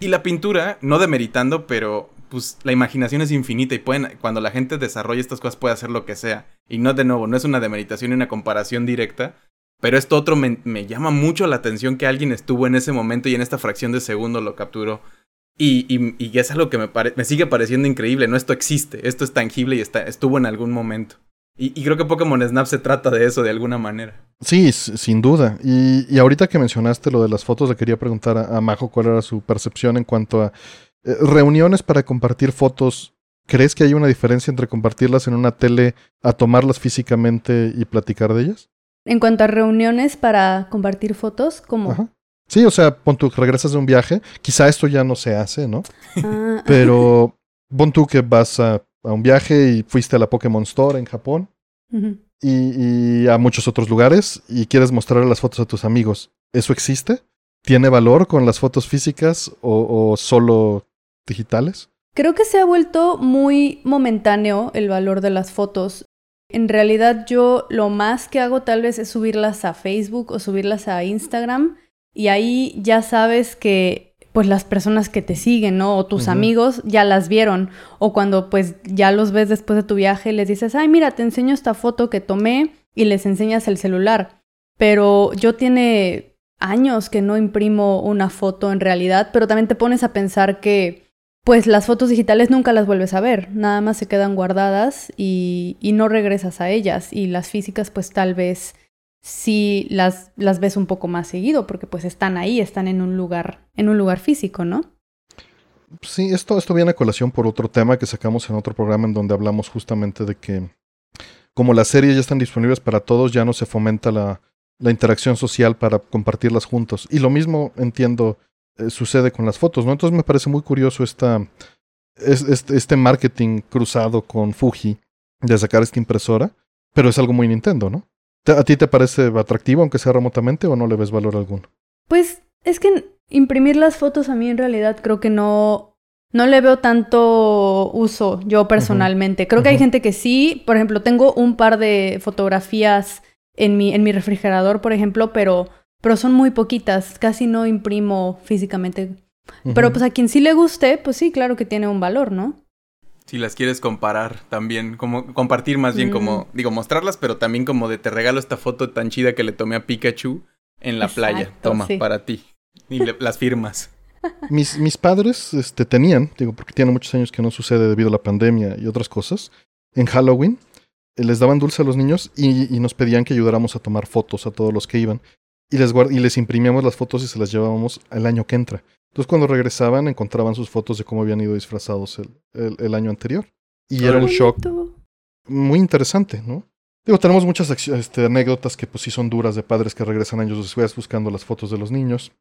Y la pintura, no demeritando, pero pues la imaginación es infinita y pueden, cuando la gente desarrolla estas cosas puede hacer lo que sea. Y no, de nuevo, no es una demeritación ni una comparación directa, pero esto otro me, llama mucho la atención que alguien estuvo en ese momento y en esta fracción de segundo lo capturó. Y, y, es algo que me, me sigue pareciendo increíble, ¿no? Esto existe, esto es tangible y está, estuvo en algún momento. Y, y, creo que Pokémon Snap se trata de eso de alguna manera. Sí, sin duda. Y, ahorita que mencionaste lo de las fotos, le quería preguntar a, Majo cuál era su percepción en cuanto a eh, reuniones para compartir fotos. ¿Crees que hay una diferencia entre compartirlas en una tele a tomarlas físicamente y platicar de ellas? En cuanto a reuniones para compartir fotos, ¿cómo? Sí, o sea, pon tú, regresas de un viaje, quizá esto ya no se hace, ¿no? Ah. Pero pon tú que vas a, un viaje y fuiste a la Pokémon Store en Japón y, a muchos otros lugares y quieres mostrar las fotos a tus amigos. ¿Eso existe? ¿Tiene valor con las fotos físicas o solo digitales? Creo que se ha vuelto muy momentáneo el valor de las fotos. En realidad yo lo más que hago tal vez es subirlas a Facebook o subirlas a Instagram y ahí ya sabes que pues las personas que te siguen, ¿no? O tus amigos ya las vieron. O cuando pues ya los ves después de tu viaje, les dices, ay, mira, te enseño esta foto que tomé y les enseñas el celular. Pero yo tiene años que no imprimo una foto en realidad, pero también te pones a pensar que pues las fotos digitales nunca las vuelves a ver, nada más se quedan guardadas y, no regresas a ellas. Y las físicas, pues tal vez sí las, las ves un poco más seguido, porque pues están ahí, están en un lugar, en un lugar físico, ¿no? Sí, esto, esto viene a colación por otro tema que sacamos en otro programa en donde hablamos justamente de que como las series ya están disponibles para todos, ya no se fomenta la, la interacción social para compartirlas juntos. Y lo mismo entiendo eh, sucede con las fotos, ¿no? Entonces me parece muy curioso esta, este, este marketing cruzado con Fuji de sacar esta impresora, pero es algo muy Nintendo, ¿no? ¿A ti te parece atractivo, aunque sea remotamente, o no le ves valor alguno? Pues es que imprimir las fotos a mí en realidad creo que no, no le veo tanto uso yo personalmente. Creo que hay gente que sí. Por ejemplo, tengo un par de fotografías en mi, en mi refrigerador, por ejemplo, pero pero son muy poquitas, casi no imprimo físicamente. Pero pues a quien sí le guste, pues sí, claro que tiene un valor, ¿no? Si las quieres comparar también, como compartir más bien como, mm. digo, mostrarlas, pero también como de te regalo esta foto tan chida que le tomé a Pikachu en la playa. Toma, para ti. Y las firmas. Mis, mis padres este, tenían, digo, porque tienen muchos años que no sucede debido a la pandemia y otras cosas, en Halloween eh, les daban dulce a los niños y, y, nos pedían que ayudáramos a tomar fotos a todos los que iban y les, y les imprimíamos las fotos y se las llevábamos el año que entra. Entonces cuando regresaban encontraban sus fotos de cómo habían ido disfrazados el, el, año anterior. Y era un shock muy interesante, ¿no? Digo, tenemos muchas este, anécdotas que pues sí son duras de padres que regresan años después buscando las fotos de los niños.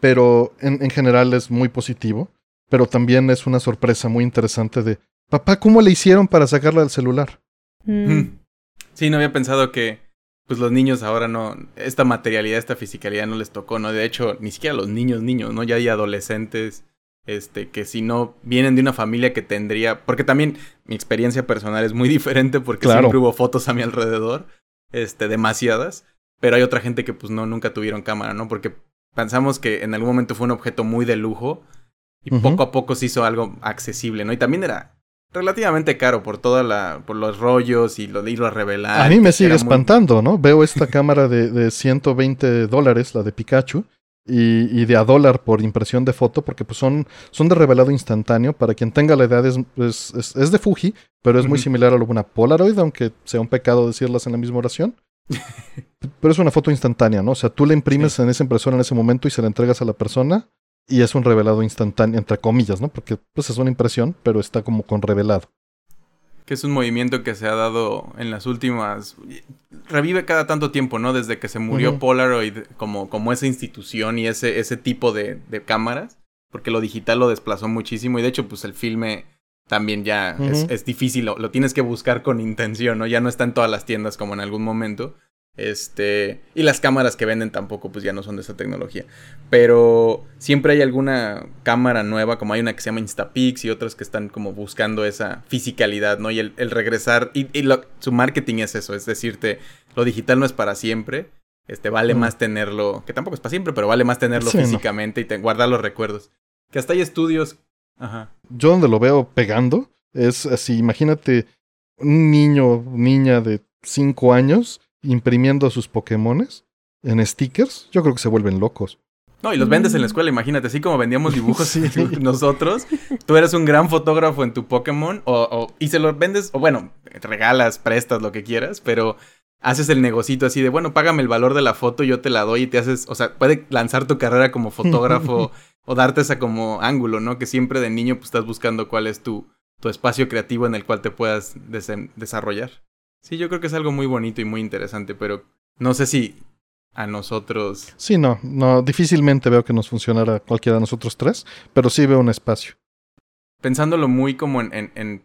Pero en, en general es muy positivo. Pero también es una sorpresa muy interesante de, papá, ¿cómo le hicieron para sacarla del celular? Mm. Sí, no había pensado que pues los niños ahora no, esta materialidad, esta fisicalidad no les tocó, ¿no? De hecho, ni siquiera los niños, niños, ¿no? Ya hay adolescentes, este, que si no vienen de una familia que tendría, porque también mi experiencia personal es muy diferente porque siempre hubo fotos a mi alrededor, este, demasiadas, pero hay otra gente que pues no, nunca tuvieron cámara, ¿no? Porque pensamos que en algún momento fue un objeto muy de lujo y poco a poco se hizo algo accesible, ¿no? Y también era relativamente caro por toda la por los rollos y lo de irlo a revelar. A mí me sigue espantando, ¿no? Veo esta cámara de, de 120 dólares, la de Pikachu, y, y, de a dólar por impresión de foto, porque pues son, son de revelado instantáneo. Para quien tenga la edad es, es, es, de Fuji, pero es muy similar a una Polaroid, aunque sea un pecado decirlas en la misma oración. pero es una foto instantánea, ¿no? O sea, tú la imprimes en esa impresora en ese momento y se la entregas a la persona y es un revelado instantáneo, entre comillas, ¿no? Porque pues es una impresión, pero está como con revelado. Que es un movimiento que se ha dado en las últimas... Revive cada tanto tiempo, ¿no? Desde que se murió Polaroid como, como esa institución y ese, ese tipo de, de cámaras. Porque lo digital lo desplazó muchísimo y de hecho pues el filme también ya es, difícil, lo, lo, tienes que buscar con intención, ¿no? Ya no está en todas las tiendas como en algún momento. Este, y las cámaras que venden tampoco, pues ya no son de esa tecnología. Pero siempre hay alguna cámara nueva, como hay una que se llama Instapix y otras que están como buscando esa fisicalidad, ¿no? Y el, regresar, y, su marketing es eso, es decirte, lo digital no es para siempre, este, vale más tenerlo, que tampoco es para siempre, pero vale más tenerlo físicamente y guardar los recuerdos. Que hasta hay estudios. Ajá. Yo donde lo veo pegando es así, imagínate un niño, niña de 5 años imprimiendo sus Pokémones en stickers, yo creo que se vuelven locos. No, y los vendes en la escuela, imagínate, así como vendíamos dibujos nosotros, tú eres un gran fotógrafo en tu Pokémon o, y se los vendes, o bueno, regalas, prestas, lo que quieras, pero haces el negocito así de, bueno, págame el valor de la foto, yo te la doy y te haces, o sea, puede lanzar tu carrera como fotógrafo o darte esa como ángulo, ¿no? Que siempre de niño pues estás buscando cuál es tu, tu espacio creativo en el cual te puedas desarrollar. Sí, yo creo que es algo muy bonito y muy interesante, pero no sé si a nosotros. Sí, no, no, difícilmente veo que nos funcionara cualquiera de nosotros tres, pero sí veo un espacio. Pensándolo muy como en, en,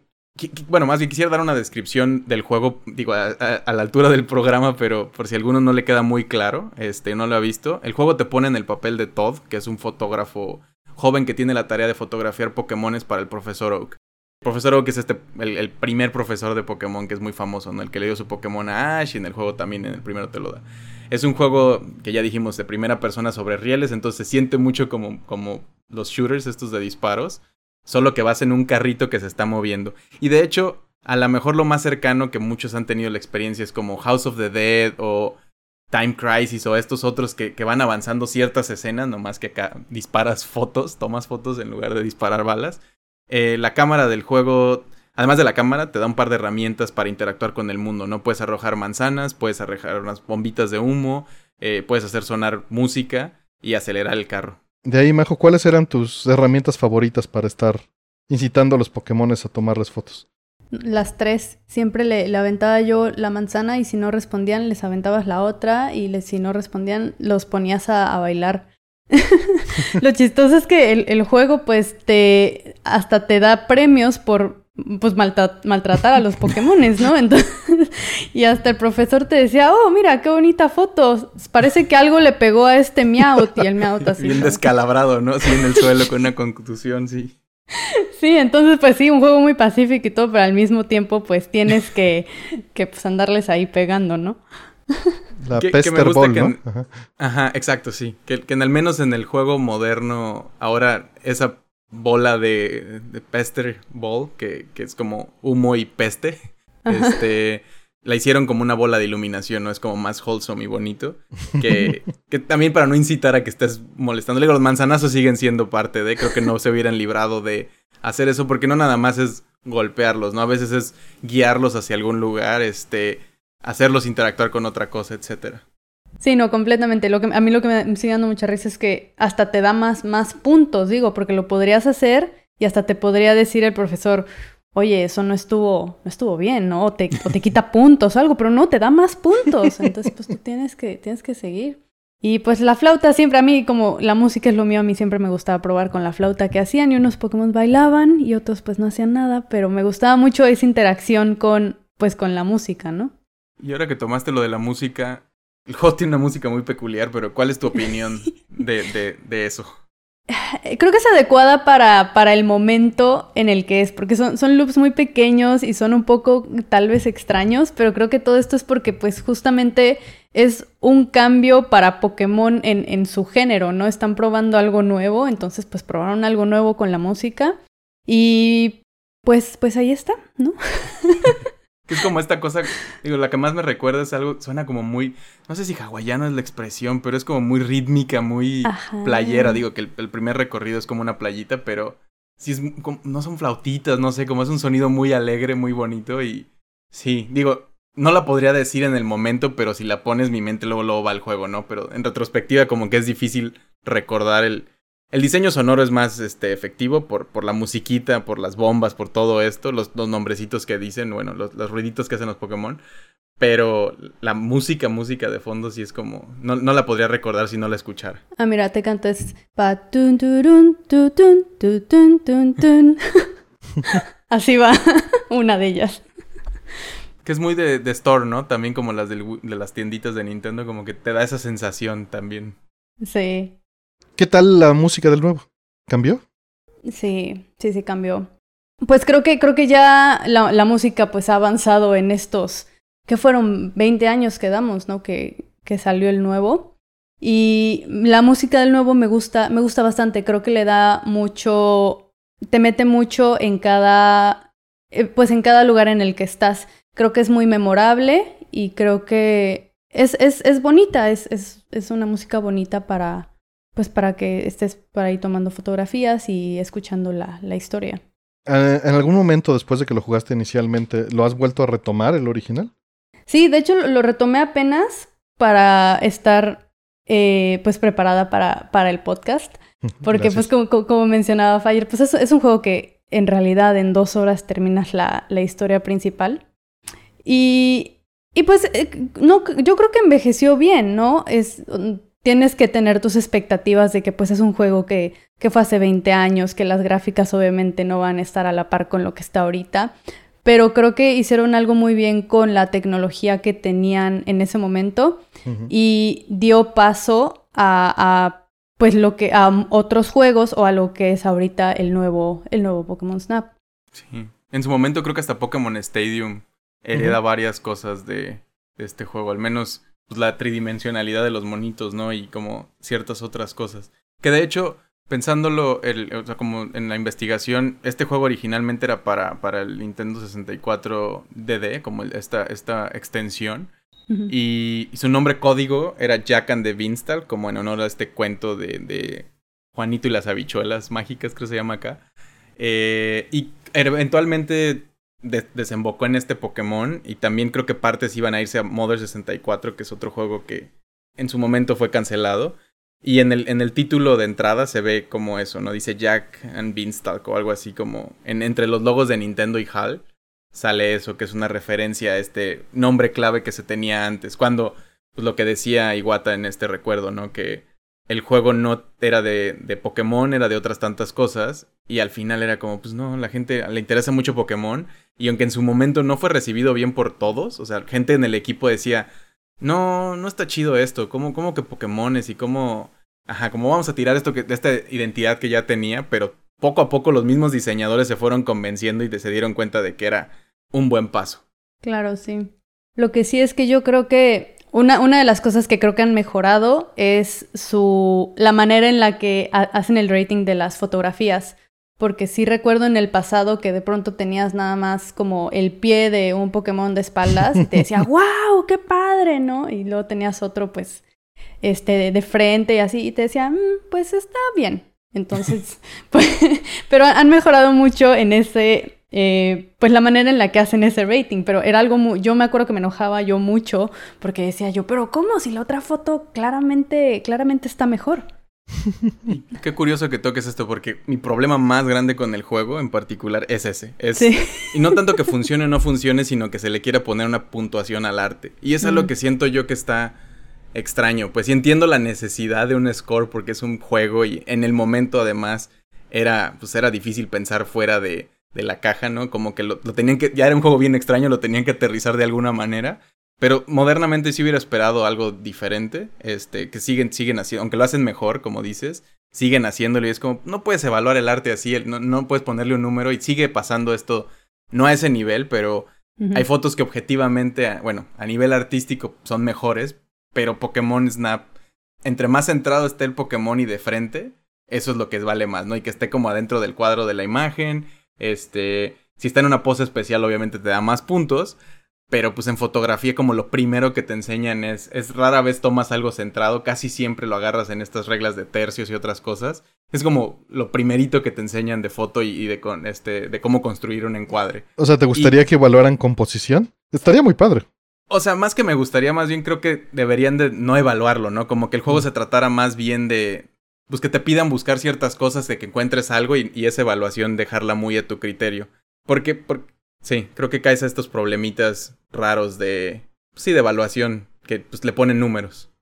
bueno, más bien quisiera dar una descripción del juego, digo, a, a, la altura del programa, pero por si a alguno no le queda muy claro, este, no lo ha visto. El juego te pone en el papel de Todd, que es un fotógrafo joven que tiene la tarea de fotografiar Pokémones para el profesor Oak. Profesor Oak es este, el, primer profesor de Pokémon que es muy famoso, ¿no? El que le dio su Pokémon a Ash y en el juego también, en el primero te lo da. Es un juego que ya dijimos de primera persona sobre rieles, entonces se siente mucho como, como los shooters estos de disparos, solo que vas en un carrito que se está moviendo. Y de hecho, a lo mejor lo más cercano que muchos han tenido la experiencia es como House of the Dead o Time Crisis o estos otros que, que van avanzando ciertas escenas, nomás que acá disparas fotos, tomas fotos en lugar de disparar balas. Eh, la cámara del juego, además de la cámara, te da un par de herramientas para interactuar con el mundo, ¿no? Puedes arrojar manzanas, puedes arrojar unas bombitas de humo, eh, puedes hacer sonar música y acelerar el carro. De ahí, Majo, ¿cuáles eran tus herramientas favoritas para estar incitando a los Pokémones a tomarles fotos? Las tres. Siempre le, aventaba yo la manzana y si no respondían, les aventabas la otra y si no respondían, los ponías a bailar. Lo chistoso es que el, juego, pues, te hasta te da premios por pues maltratar a los Pokémones, ¿no? Entonces, y hasta el profesor te decía, oh, mira, qué bonita foto. Parece que algo le pegó a este Meowth y el Meowth así. Bien descalabrado, ¿no? Sí, en el suelo con una contusión, sí. Sí, entonces pues sí, un juego muy pacífico y todo, pero al mismo tiempo pues tienes que, que pues andarles ahí pegando, ¿no? La Pester Ball, ¿no? Ajá. exacto, sí. Que, que al menos en el juego moderno, ahora esa bola de, de Pester Ball, que, que, es como humo y peste, este, la hicieron como una bola de iluminación, ¿no? Es como más wholesome y bonito. Que, que también para no incitar a que estés molestando. Los manzanazos siguen siendo parte de, creo que no se hubieran librado de hacer eso, porque no nada más es golpearlos, ¿no? A veces es guiarlos hacia algún lugar, este hacerlos interactuar con otra cosa, etcétera. Sí, no, completamente. Lo que, a mí lo que me sigue dando mucha risa es que hasta te da más, más puntos, digo, porque lo podrías hacer y hasta te podría decir el profesor, oye, eso no estuvo, no estuvo bien, ¿no? O te, o te quita puntos o algo, pero no, te da más puntos. Entonces, pues tú tienes que, tienes que seguir. Y pues la flauta siempre a mí, como la música es lo mío, a mí siempre me gustaba probar con la flauta que hacían y unos Pokémon bailaban y otros pues no hacían nada, pero me gustaba mucho esa interacción con, pues con la música, ¿no? Y ahora que tomaste lo de la música, el juego tiene una música muy peculiar, pero ¿cuál es tu opinión de, de, de eso? Creo que es adecuada para, para, el momento en el que es, porque son, son loops muy pequeños y son un poco tal vez extraños, pero creo que todo esto es porque pues justamente es un cambio para Pokémon en, en su género, ¿no? Están probando algo nuevo, entonces pues probaron algo nuevo con la música y pues, pues ahí está, ¿no? es como esta cosa, digo, la que más me recuerda es algo, suena como muy, no sé si hawaiano es la expresión, pero es como muy rítmica, muy playera. Digo que el, primer recorrido es como una playita, pero sí es, no son flautitas, no sé, como es un sonido muy alegre, muy bonito y sí, digo, no la podría decir en el momento, pero si la pones mi mente luego, luego va al juego, ¿no? Pero en retrospectiva como que es difícil recordar el, el diseño sonoro es más este, efectivo por, por la musiquita, por las bombas, por todo esto, los, los nombrecitos que dicen, bueno, los, los, ruiditos que hacen los Pokémon. Pero la música, música de fondo sí es como... No, no la podría recordar si no la escuchara. Ah, mira, te cantas... Así va una de ellas. Que es muy de, de store, ¿no? También como las del, de las tienditas de Nintendo, como que te da esa sensación también. Sí. ¿Qué tal la música del nuevo? ¿Cambió? Sí, sí, sí cambió. Pues creo que, creo que ya la, música pues ha avanzado en estos, que fueron 20 años que damos, ¿no? Que, que salió el nuevo. Y la música del nuevo me gusta, me gusta bastante. Creo que le da mucho, te mete mucho en cada, eh, pues en cada lugar en el que estás. Creo que es muy memorable y creo que es, es, es bonita, es, es, es una música bonita para, pues para que estés por ahí tomando fotografías y escuchando la, la historia. Eh, ¿En algún momento después de que lo jugaste inicialmente, lo has vuelto a retomar el original? Sí, de hecho lo retomé apenas para estar eh, pues preparada para, para el podcast. Porque pues como, como, mencionaba Fire, pues es, es, un juego que en realidad en dos horas terminas la, la historia principal. Y, y pues eh, no, yo creo que envejeció bien, ¿no? Es, tienes que tener tus expectativas de que pues es un juego que, que fue hace 20 años, que las gráficas obviamente no van a estar a la par con lo que está ahorita, pero creo que hicieron algo muy bien con la tecnología que tenían en ese momento uh -huh. y dio paso a, a, pues lo que a otros juegos o a lo que es ahorita el nuevo el nuevo Pokémon Snap. Sí. En su momento creo que hasta Pokémon Stadium hereda uh -huh. varias cosas de, de este juego, al menos pues, la tridimensionalidad de los monitos, ¿no? Y como ciertas otras cosas. Que de hecho, pensándolo, el, o sea, como en la investigación, este juego originalmente era para, para el Nintendo 64 DD, como el, esta, esta extensión. Uh -huh. y, y, su nombre código era Jack and the Beanstalk, como en honor a este cuento de, de Juanito y las habichuelas mágicas, creo que se llama acá. Eh, y eventualmente de desembocó en este Pokémon y también creo que partes iban a irse a Mother 64, que es otro juego que en su momento fue cancelado. Y en el, en el título de entrada se ve como eso, ¿no? Dice Jack and Beanstalk o algo así como en, entre los logos de Nintendo y HAL sale eso, que es una referencia a este nombre clave que se tenía antes. Cuando, pues lo que decía Iwata en este recuerdo, ¿no? Que el juego no era de, Pokémon, era de otras tantas cosas. Y al final era como, pues no, la gente le interesa mucho Pokémon. Y aunque en su momento no fue recibido bien por todos, o sea, gente en el equipo decía, no, no está chido esto, ¿cómo, cómo que Pokémones y cómo, ajá, cómo vamos a tirar esto de esta identidad que ya tenía, pero poco a poco los mismos diseñadores se fueron convenciendo y se dieron cuenta de que era un buen paso. Claro, sí. Lo que sí es que yo creo que una, una de las cosas que creo que han mejorado es su la manera en la que hacen el rating de las fotografías porque sí recuerdo en el pasado que de pronto tenías nada más como el pie de un Pokémon de espaldas y te decía, wow, qué padre, ¿no? Y luego tenías otro pues este de frente y así y te decía, mmm, pues está bien. Entonces, pues, pero han mejorado mucho en ese, eh, pues la manera en la que hacen ese rating, pero era algo muy, yo me acuerdo que me enojaba yo mucho porque decía yo, pero ¿cómo? Si la otra foto claramente, claramente está mejor. Qué curioso que toques esto, porque mi problema más grande con el juego en particular es ese. Es, sí. Y no tanto que funcione o no funcione, sino que se le quiera poner una puntuación al arte. Y eso mm. es lo que siento yo que está extraño. Pues sí entiendo la necesidad de un score porque es un juego y en el momento además era, pues era difícil pensar fuera de, de la caja, ¿no? Como que lo, lo tenían que, ya era un juego bien extraño, lo tenían que aterrizar de alguna manera. Pero modernamente sí hubiera esperado algo diferente, este, que siguen, siguen haciendo, aunque lo hacen mejor, como dices, siguen haciéndolo y es como, no puedes evaluar el arte así, no, no puedes ponerle un número y sigue pasando esto, no a ese nivel, pero uh -huh. hay fotos que objetivamente, bueno, a nivel artístico son mejores, pero Pokémon Snap, entre más centrado esté el Pokémon y de frente, eso es lo que vale más, ¿no? Y que esté como adentro del cuadro de la imagen, este, si está en una pose especial obviamente te da más puntos, pero pues en fotografía como lo primero que te enseñan es, es rara vez tomas algo centrado, casi siempre lo agarras en estas reglas de tercios y otras cosas. Es como lo primerito que te enseñan de foto y, y de, con, este, de cómo construir un encuadre. O sea, ¿te gustaría y, que evaluaran composición? Estaría muy padre. O sea, más que me gustaría, más bien creo que deberían de no evaluarlo, ¿no? Como que el juego mm. se tratara más bien de, pues que te pidan buscar ciertas cosas de que encuentres algo y, esa evaluación dejarla muy a tu criterio. Porque, porque sí, creo que caes a estos problemitas raros de, sí, de evaluación, que pues le ponen números.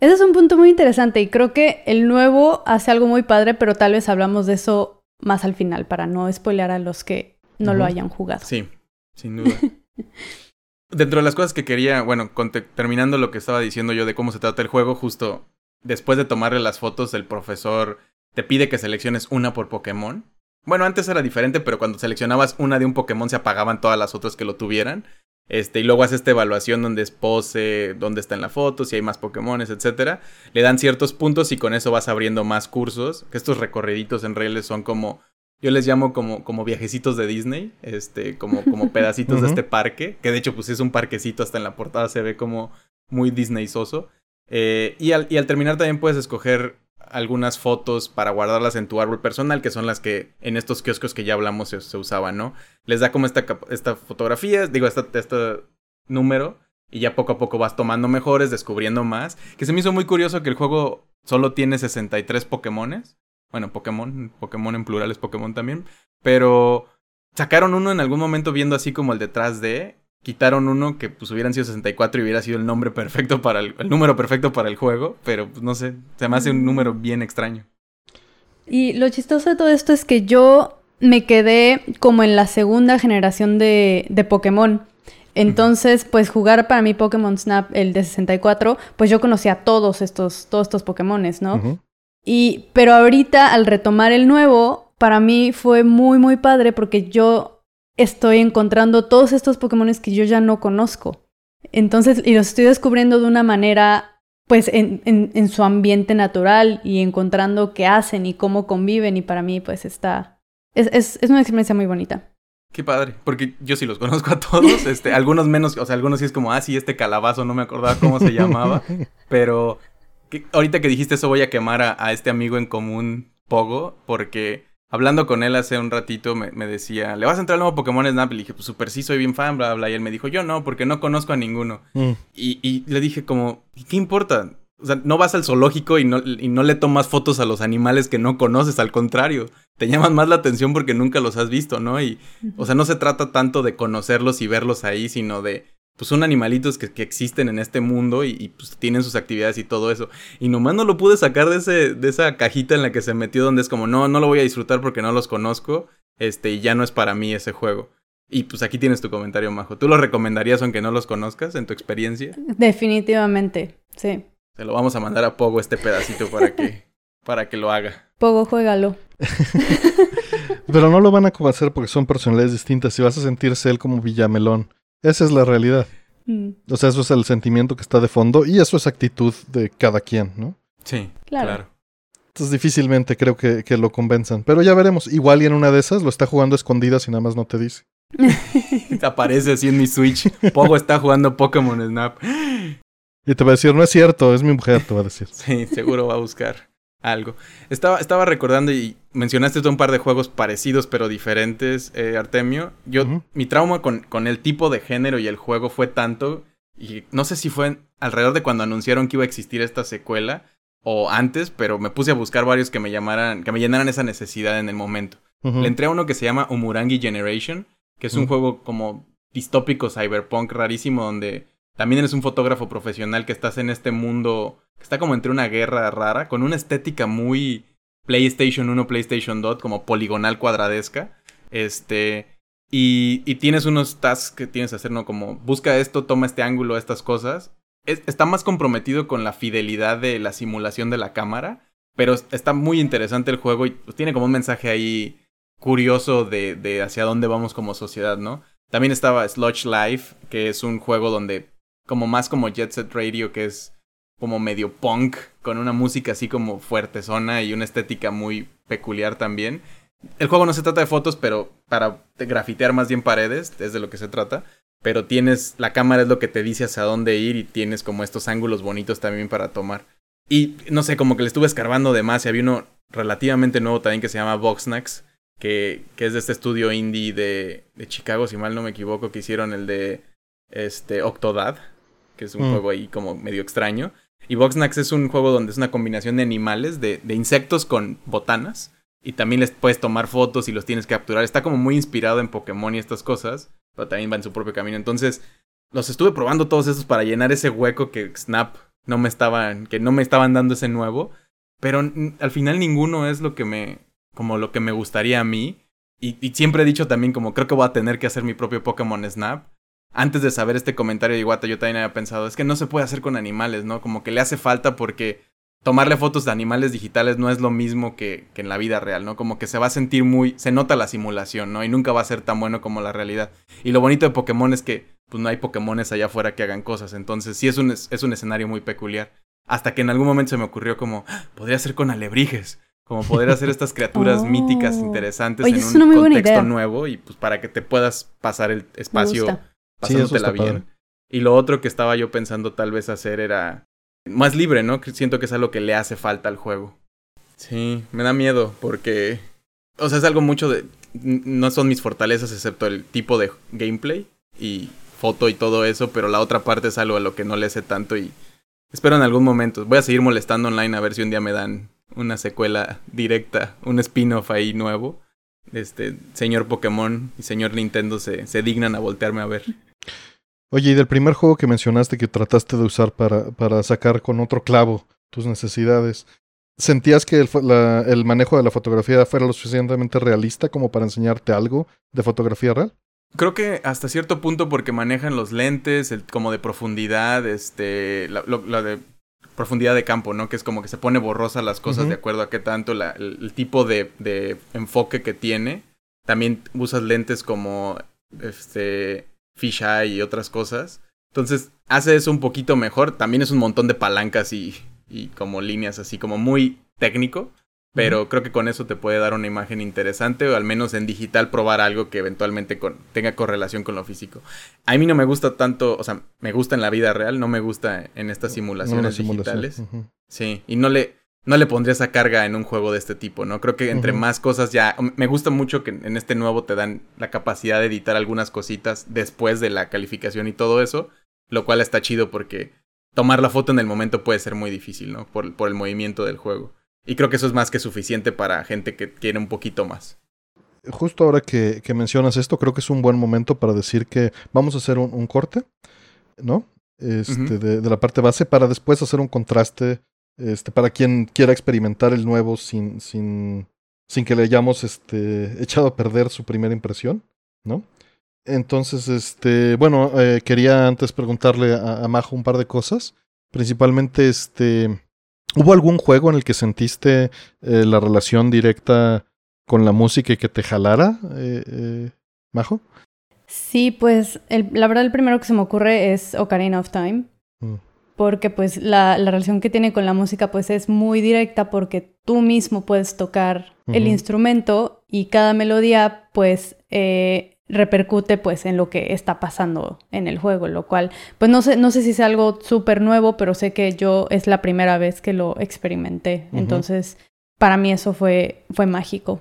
Ese es un punto muy interesante y creo que el nuevo hace algo muy padre, pero tal vez hablamos de eso más al final para no spoilear a los que no lo hayan jugado. Sí, sin duda. Dentro de las cosas que quería, bueno, terminando lo que estaba diciendo yo de cómo se trata el juego, justo después de tomarle las fotos, el profesor te pide que selecciones una por Pokémon. Bueno, antes era diferente, pero cuando seleccionabas una de un Pokémon se apagaban todas las otras que lo tuvieran. Este, y luego hace esta evaluación donde es pose, dónde está en la foto, si hay más Pokémones, etc. Le dan ciertos puntos y con eso vas abriendo más cursos. Que estos recorriditos en reales son como. Yo les llamo como, como viajecitos de Disney, este, como, como pedacitos de este parque, que de hecho pues es un parquecito, hasta en la portada se ve como muy Disney soso. Eh, y, al, terminar también puedes escoger algunas fotos para guardarlas en tu árbol personal, que son las que en estos kioscos que ya hablamos se, usaban, ¿no? Les da como esta, esta fotografía, digo, este número, y ya poco a poco vas tomando mejores, descubriendo más. Que se me hizo muy curioso que el juego solo tiene 63 Pokémones. Bueno, Pokémon, Pokémon en plural es Pokémon también. Pero sacaron uno en algún momento viendo así como el detrás de, quitaron uno que pues hubieran sido 64 y hubiera sido el nombre perfecto para el, número perfecto para el juego, pero pues no sé, se me hace un número bien extraño. Y lo chistoso de todo esto es que yo me quedé como en la segunda generación de, de Pokémon. Entonces, pues jugar para mí Pokémon Snap, el de 64, pues yo conocía todos estos, todos estos Pokémones, ¿no? Y, pero ahorita al retomar el nuevo, para mí fue muy, muy padre porque yo estoy encontrando todos estos Pokémon que yo ya no conozco. Entonces, y los estoy descubriendo de una manera, pues, en, en, su ambiente natural y encontrando qué hacen y cómo conviven. Y para mí, pues, está. Es, es, es una experiencia muy bonita. Qué padre, porque yo sí los conozco a todos, este, algunos menos, o sea, algunos sí es como, ah, sí, este calabazo, no me acordaba cómo se llamaba, pero ahorita que dijiste eso voy a quemar a, a este amigo en común, Pogo, porque hablando con él hace un ratito, me, decía, ¿le vas a entrar al nuevo Pokémon Snap? Y le dije, pues súper sí, soy bien fan, bla, bla. Y él me dijo, yo no, porque no conozco a ninguno. Mm. Y, y, le dije como, ¿qué importa? O sea, no vas al zoológico y no, y no le tomas fotos a los animales que no conoces, al contrario, te llaman más la atención porque nunca los has visto, ¿no? Y, o sea, no se trata tanto de conocerlos y verlos ahí, sino de pues son animalitos que, que existen en este mundo y, pues tienen sus actividades y todo eso. Y nomás no lo pude sacar de, ese, de esa cajita en la que se metió donde es como, no, no lo voy a disfrutar porque no los conozco, este, y ya no es para mí ese juego. Y pues aquí tienes tu comentario, Majo. ¿Tú lo recomendarías aunque no los conozcas en tu experiencia? Definitivamente, sí. Se lo vamos a mandar a Pogo este pedacito para que, para que lo haga. Pogo, juégalo. Pero no lo van a hacer porque son personalidades distintas y vas a sentirse él como Villamelón. Esa es la realidad. Mm. O sea, eso es el sentimiento que está de fondo y eso es actitud de cada quien, ¿no? Sí, claro. Entonces difícilmente creo que, que, lo convenzan. Pero ya veremos. Igual y en una de esas lo está jugando escondidas y nada más no te dice. te aparece así en mi Switch. Pogo está jugando Pokémon Snap. Y te va a decir, no es cierto, es mi mujer, te va a decir. sí, seguro va a buscar algo. Estaba, estaba recordando y mencionaste un par de juegos parecidos pero diferentes, eh, Artemio. Yo, mi trauma con, con, el tipo de género y el juego fue tanto, y no sé si fue alrededor de cuando anunciaron que iba a existir esta secuela o antes, pero me puse a buscar varios que me llamaran, que me llenaran esa necesidad en el momento. Le entré a uno que se llama Umurangi Generation, que es un juego como distópico cyberpunk rarísimo donde también eres un fotógrafo profesional que estás en este mundo está como entre una guerra rara, con una estética muy PlayStation 1, PlayStation 2, como poligonal cuadradesca. Este. Y, y tienes unos tasks que tienes que hacer, ¿no? Como busca esto, toma este ángulo, estas cosas. está más comprometido con la fidelidad de la simulación de la cámara. Pero está muy interesante el juego y pues, tiene como un mensaje ahí curioso de, de hacia dónde vamos como sociedad, ¿no? También estaba Sludge Life, que es un juego donde, como más como Jet Set Radio, que es como medio punk, con una música así como fuerte zona y una estética muy peculiar también. El juego no se trata de fotos, pero para grafitear más bien paredes, es de lo que se trata. Pero tienes, la cámara es lo que te dice hacia dónde ir y tienes como estos ángulos bonitos también para tomar. Y no sé, como que le estuve escarbando de más y había uno relativamente nuevo también que se llama Voxnax, que, que es de este estudio indie de, de Chicago, si mal no me equivoco, que hicieron el de este Octodad, que es un mm. juego ahí como medio extraño. Y Boxnax es un juego donde es una combinación de animales, de, de insectos con botanas. Y también les puedes tomar fotos y los tienes que capturar. Está como muy inspirado en Pokémon y estas cosas. Pero también va en su propio camino. Entonces, los estuve probando todos esos para llenar ese hueco que Snap no me estaban, que no me estaban dando ese nuevo. Pero al final ninguno es lo que me, como lo que me gustaría a mí. Y, y, siempre he dicho también como creo que voy a tener que hacer mi propio Pokémon Snap. Antes de saber este comentario de Iwata yo también había pensado, es que no se puede hacer con animales, ¿no? Como que le hace falta porque tomarle fotos de animales digitales no es lo mismo que, que, en la vida real, ¿no? Como que se va a sentir muy, se nota la simulación, ¿no? Y nunca va a ser tan bueno como la realidad. Y lo bonito de Pokémon es que pues no hay Pokémones allá afuera que hagan cosas, entonces sí es un, es un escenario muy peculiar. Hasta que en algún momento se me ocurrió como, ¡Ah! podría ser con alebrijes, como poder hacer estas criaturas míticas Oh. interesantes Oye, en un contexto nuevo y pues para que te puedas pasar el espacio Sí, pasándotela bien. padre. Y lo otro que estaba yo pensando tal vez hacer era más libre, ¿no? Siento que es algo que le hace falta al juego. Sí, me da miedo porque, o sea, es algo mucho de, no son mis fortalezas excepto el tipo de gameplay y foto y todo eso, pero la otra parte es algo a lo que no le sé tanto y espero en algún momento. Voy a seguir molestando online a ver si un día me dan una secuela directa, un spin-off ahí nuevo. Este, señor Pokémon y señor Nintendo se, se dignan a voltearme a ver. Oye, y del primer juego que mencionaste que trataste de usar para, para sacar con otro clavo tus necesidades, ¿sentías que el, fo- la- el manejo de la fotografía fuera lo suficientemente realista como para enseñarte algo de fotografía real? Creo que hasta cierto punto porque manejan los lentes, el, como de profundidad, este, la, lo- la de profundidad de campo, ¿no? Que es como que se pone borrosa las cosas de acuerdo a qué tanto la- el, el tipo de, de enfoque que tiene. También usas lentes como este fisheye y otras cosas. Entonces hace eso un poquito mejor. También es un montón de palancas y, y como líneas así como muy técnico. Pero creo que con eso te puede dar una imagen interesante o al menos en digital probar algo que eventualmente con- tenga correlación con lo físico. A mí no me gusta tanto, o sea, me gusta en la vida real, no me gusta en estas No, simulaciones simulación. digitales. Sí, y no le, no le pondría esa carga en un juego de este tipo, ¿no? Creo que entre más cosas ya... Me gusta mucho que en este nuevo te dan la capacidad de editar algunas cositas después de la calificación y todo eso, lo cual está chido porque tomar la foto en el momento puede ser muy difícil, ¿no? Por, por el movimiento del juego. Y creo que eso es más que suficiente para gente que quiere un poquito más. Justo ahora que, que mencionas esto, creo que es un buen momento para decir que vamos a hacer un, un corte, ¿no? Este, de, de la parte base para después hacer un contraste este, para quien quiera experimentar el nuevo sin, sin, sin que le hayamos este, echado a perder su primera impresión, ¿no? Entonces, este, bueno, eh, quería antes preguntarle a, a Majo un par de cosas. Principalmente, este, ¿hubo algún juego en el que sentiste eh, la relación directa con la música y que te jalara, eh, eh, Majo? Sí, pues el- la verdad el primero que se me ocurre es Ocarina of Time. Mm. Porque pues la, la relación que tiene con la música pues es muy directa porque tú mismo puedes tocar el instrumento y cada melodía pues eh, repercute pues en lo que está pasando en el juego, lo cual pues no sé, no sé si es algo súper nuevo, pero sé que yo es la primera vez que lo experimenté. Entonces para mí eso fue, fue mágico.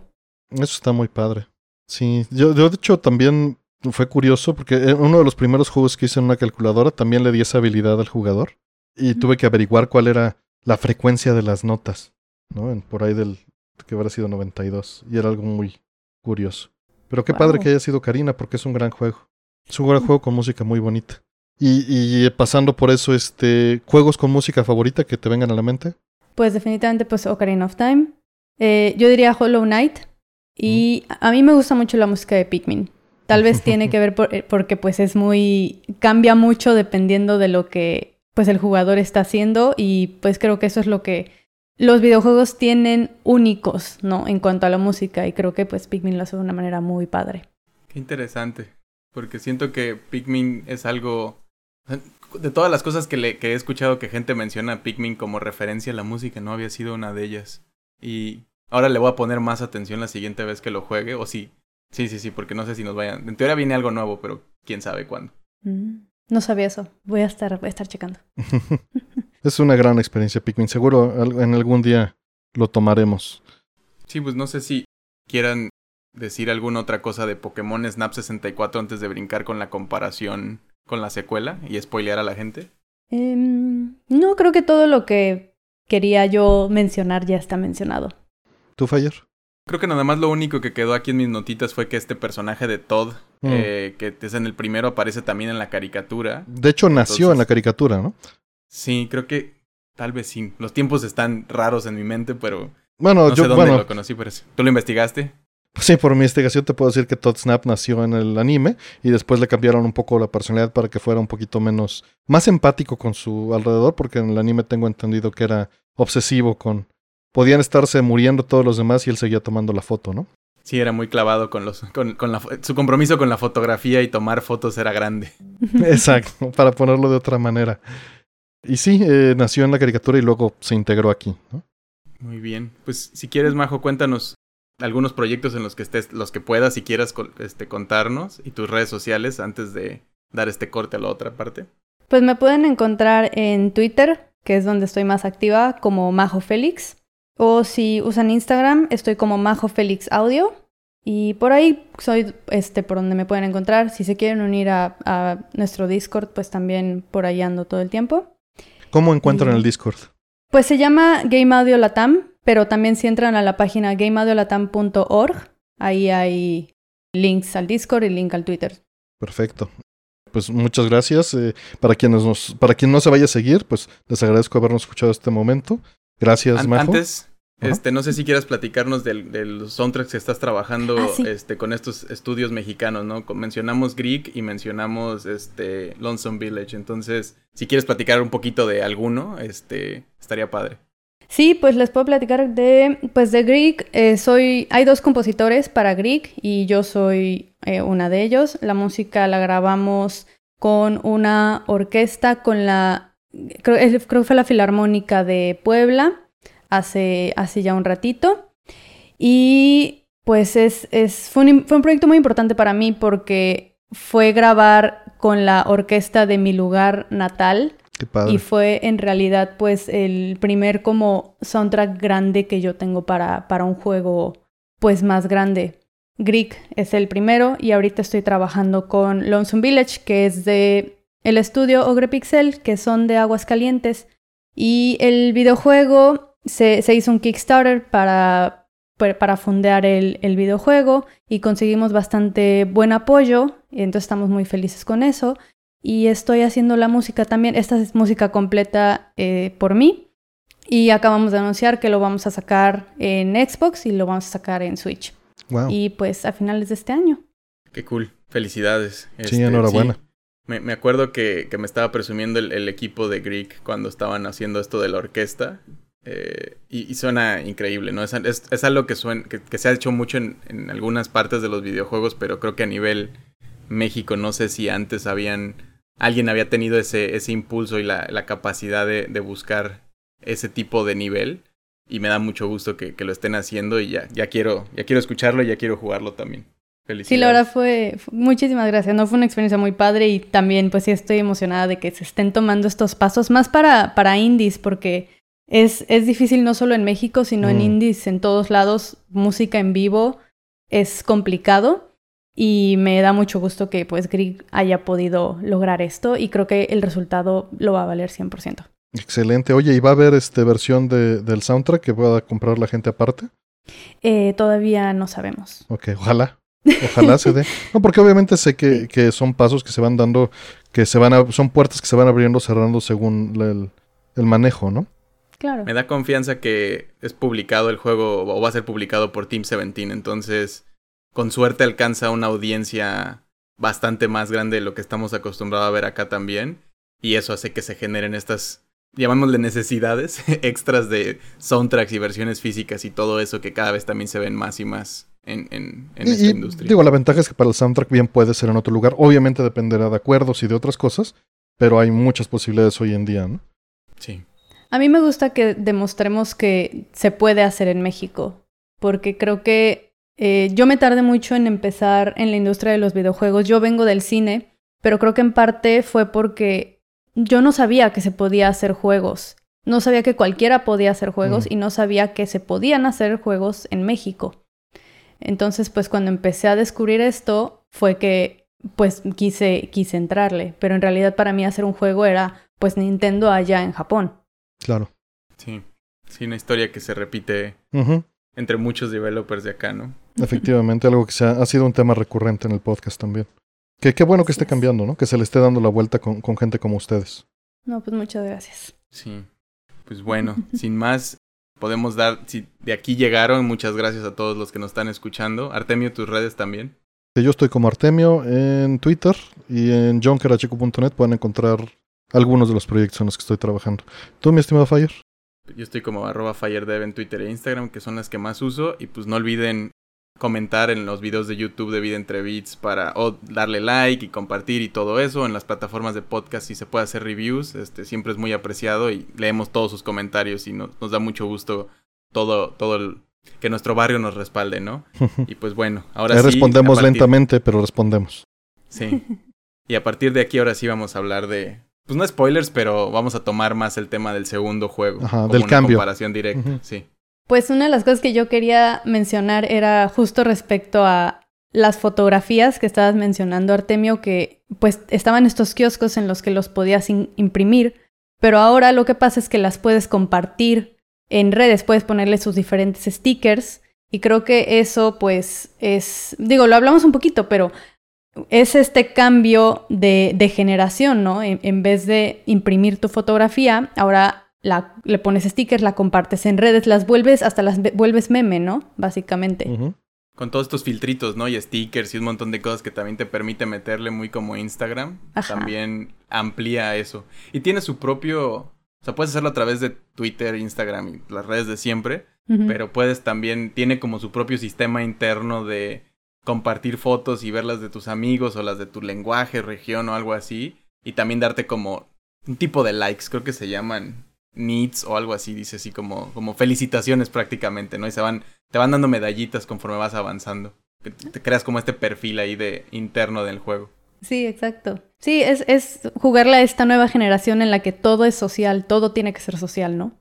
Eso está muy padre. Sí, yo, yo de hecho también fue curioso porque en uno de los primeros juegos que hice en una calculadora también le di esa habilidad al jugador y tuve que averiguar cuál era la frecuencia de las notas, ¿no? En, por ahí del que habrá sido 92 y era algo muy curioso. Pero qué padre que haya sido Karina porque es un gran juego. Es un gran juego con música muy bonita. Y, y pasando por eso, este, juegos con música favorita que te vengan a la mente. Pues definitivamente pues Ocarina of Time. Eh, yo diría Hollow Knight. Y a mí me gusta mucho la música de Pikmin. Tal vez tiene que ver por- eh, porque pues es muy... cambia mucho dependiendo de lo que pues el jugador está haciendo y pues creo que eso es lo que los videojuegos tienen únicos, ¿no? En cuanto a la música y creo que pues Pikmin lo hace de una manera muy padre. Qué interesante. Porque siento que Pikmin es algo. De todas las cosas que, le, que he escuchado que gente menciona a Pikmin como referencia a la música, no había sido una de ellas. Y ahora le voy a poner más atención la siguiente vez que lo juegue. O sí. Sí, sí, sí, porque no sé si nos vayan. En teoría viene algo nuevo, pero quién sabe cuándo. Mm, No sabía eso. Voy a estar, voy a estar checando. es una gran experiencia Pikmin. Seguro en algún día lo tomaremos. Sí, pues no sé si quieran decir alguna otra cosa de Pokémon Snap 64 antes de brincar con la comparación con la secuela y spoilear a la gente. Em, no, creo que todo lo que quería yo mencionar ya está mencionado. ¿Tú, Fire? Creo que nada más lo único que quedó aquí en mis notitas fue que este personaje de Todd, Mm. eh, que es en el primero, aparece también en la caricatura. De hecho, nació en la caricatura, ¿no? Sí, creo que tal vez sí. Los tiempos están raros en mi mente, pero Bueno, no yo, sé dónde bueno, lo conocí por eso. ¿Tú lo investigaste? sí, por mi investigación te puedo decir que Todd Snap nació en el anime y después le cambiaron un poco la personalidad para que fuera un poquito menos, más empático con su alrededor, porque en el anime tengo entendido que era obsesivo con, podían estarse muriendo todos los demás y él seguía tomando la foto, ¿no? Sí, era muy clavado con los, con, con la, su compromiso con la fotografía y tomar fotos era grande. Exacto, para ponerlo de otra manera. Y sí, eh, nació en la caricatura y luego se integró aquí, ¿no? Muy bien. Pues si quieres, Majo, cuéntanos algunos proyectos en los que estés, los que puedas y quieras este, contarnos y tus redes sociales antes de dar este corte a la otra parte. Pues me pueden encontrar en Twitter, que es donde estoy más activa, como Majo Félix. O si usan Instagram, estoy como Majo Félix Audio. Y por ahí soy este por donde me pueden encontrar. Si se quieren unir a, a nuestro Discord, pues también por ahí ando todo el tiempo. ¿Cómo encuentran Y- el Discord? Pues se llama Game Audio Latam, pero también si entran a la página gameaudiolatam.org, ahí hay links al Discord y link al Twitter. Perfecto. Pues muchas gracias. eh, para quienes nos, para quien no se vaya a seguir, pues les agradezco habernos escuchado este momento. Gracias, An- Majo. Antes. Este, no sé si quieras platicarnos del- de, los soundtracks que estás trabajando Ah, sí. este, con estos estudios mexicanos, ¿no? Mencionamos Greek y mencionamos este, Lonesome Village. Entonces, si quieres platicar un poquito de alguno, este, estaría padre. Sí, pues les puedo platicar de, pues de Greek. eh, soy, hay dos compositores para Greek y yo soy eh, una de ellos. La música la grabamos con una orquesta, con la, creo, creo que fue la Filarmónica de Puebla hace, hace ya un ratito. Y pues es, es, fue, un, fue un proyecto muy importante para mí porque fue grabar con la orquesta de mi lugar natal. Qué padre. Y fue en realidad pues el primer como soundtrack grande que yo tengo para, para un juego pues más grande. Greek es el primero y ahorita estoy trabajando con Lonesome Village que es de el estudio Ogre Pixel que son de Aguascalientes y el videojuego se, se hizo un Kickstarter para, pa- para fondear el, el videojuego y conseguimos bastante buen apoyo y entonces estamos muy felices con eso y estoy haciendo la música también. Esta es música completa eh, por mí. Y acabamos de anunciar que lo vamos a sacar en Xbox y lo vamos a sacar en Switch. Wow. Y pues a finales de este año. Qué cool. Felicidades. Sí, Este, enhorabuena. sí. Me, me acuerdo que, que me estaba presumiendo el, el equipo de Greek cuando estaban haciendo esto de la orquesta. Eh, y, y suena increíble, ¿no? Es, es, es algo que, suen- que, que se ha hecho mucho en, en algunas partes de los videojuegos, pero creo que a nivel México no sé si antes habían... Alguien había tenido ese, ese impulso y la, la capacidad de, de buscar ese tipo de nivel. Y me da mucho gusto que, que lo estén haciendo y ya, ya, quiero, ya quiero escucharlo y ya quiero jugarlo también. Felicidades. Sí, la verdad fue, fue- muchísimas gracias, ¿no? Fue una experiencia muy padre y también pues sí estoy emocionada de que se estén tomando estos pasos más para, para indies porque es, es difícil no solo en México, sino en Mm. indies en todos lados. Música en vivo es complicado y me da mucho gusto que pues Grig haya podido lograr esto y creo que el resultado lo va a valer 100%. Excelente. Oye, ¿y va a haber este versión de, del soundtrack que pueda comprar la gente aparte? Eh, todavía no sabemos. Ok, ojalá. Ojalá se dé. No, porque obviamente sé que, que son pasos que se van dando, que se van a, son puertas que se van abriendo, cerrando según el, el manejo, ¿no? Claro. Me da confianza que es publicado el juego o va a ser publicado por Team 17, entonces con suerte alcanza una audiencia bastante más grande de lo que estamos acostumbrados a ver acá también y eso hace que se generen estas llamémosle necesidades extras de soundtracks y versiones físicas y todo eso que cada vez también se ven más y más en, en, en Y- esta y, industria. digo, la ventaja es que para el soundtrack bien puede ser en otro lugar. Obviamente dependerá de acuerdos y de otras cosas, pero hay muchas posibilidades hoy en día, ¿no? Sí. A mí me gusta que demostremos que se puede hacer en México, porque creo que eh, yo me tardé mucho en empezar en la industria de los videojuegos. Yo vengo del cine, pero creo que en parte fue porque yo no sabía que se podía hacer juegos. No sabía que cualquiera podía hacer juegos Mm. y no sabía que se podían hacer juegos en México. Entonces, pues cuando empecé a descubrir esto, fue que pues quise, quise entrarle. Pero en realidad para mí hacer un juego era pues Nintendo allá en Japón. Claro. Sí, sí, una historia que se repite entre muchos developers de acá, ¿no? Efectivamente, algo que se ha, sido un tema recurrente en el podcast también. Que qué bueno que esté cambiando, ¿no? Que se le esté dando la vuelta con, con gente como ustedes. No, pues muchas gracias. Sí. Pues bueno, sin más, podemos dar, si de aquí llegaron, muchas gracias a todos los que nos están escuchando. Artemio, tus redes también. Yo estoy como Artemio en Twitter y en jonkerachico.net pueden encontrar algunos de los proyectos en los que estoy trabajando. ¿Tú, mi estimado Fire? Yo estoy como arroba FireDev en Twitter e Instagram, que son las que más uso. Y pues no olviden comentar en los videos de YouTube de Vida Entre Beats para o darle like y compartir y todo eso en las plataformas de podcast si se puede hacer reviews este siempre es muy apreciado y leemos todos sus comentarios y nos da mucho gusto todo todo el, que nuestro barrio nos respalde no y pues bueno ahora sí respondemos lentamente pero respondemos sí y a partir de aquí ahora sí vamos a hablar de pues no spoilers pero vamos a tomar más el tema del segundo juego Ajá, del cambio. comparación directa sí. Pues una de las cosas que yo quería mencionar era justo respecto a las fotografías que estabas mencionando, Artemio, que pues estaban estos kioscos en los que los podías imprimir, pero ahora lo que pasa es que las puedes compartir en redes, puedes ponerle sus diferentes stickers y creo que eso pues es, digo, lo hablamos un poquito, pero es este cambio de, de generación, ¿no? En, en, vez de imprimir tu fotografía, ahora la, le pones stickers, la compartes en redes, las vuelves, hasta las vuelves meme, ¿no? Básicamente. Con todos estos filtritos, ¿no? Y stickers y un montón de cosas que también te permite meterle muy como Instagram. También amplía eso. Y tiene su propio... O sea, puedes hacerlo a través de Twitter, Instagram y las redes de siempre. Pero puedes también... Tiene como su propio sistema interno de compartir fotos y verlas de tus amigos o las de tu lenguaje, región o algo así. Y también darte como un tipo de likes, creo que se llaman needs o algo así, dice así como, como felicitaciones prácticamente, ¿no? Y se van, te van dando medallitas conforme vas avanzando. Te creas como este perfil ahí de interno del juego. Sí, exacto. Sí, es, es jugarle a esta nueva generación en la que todo es social, todo tiene que ser social, ¿no?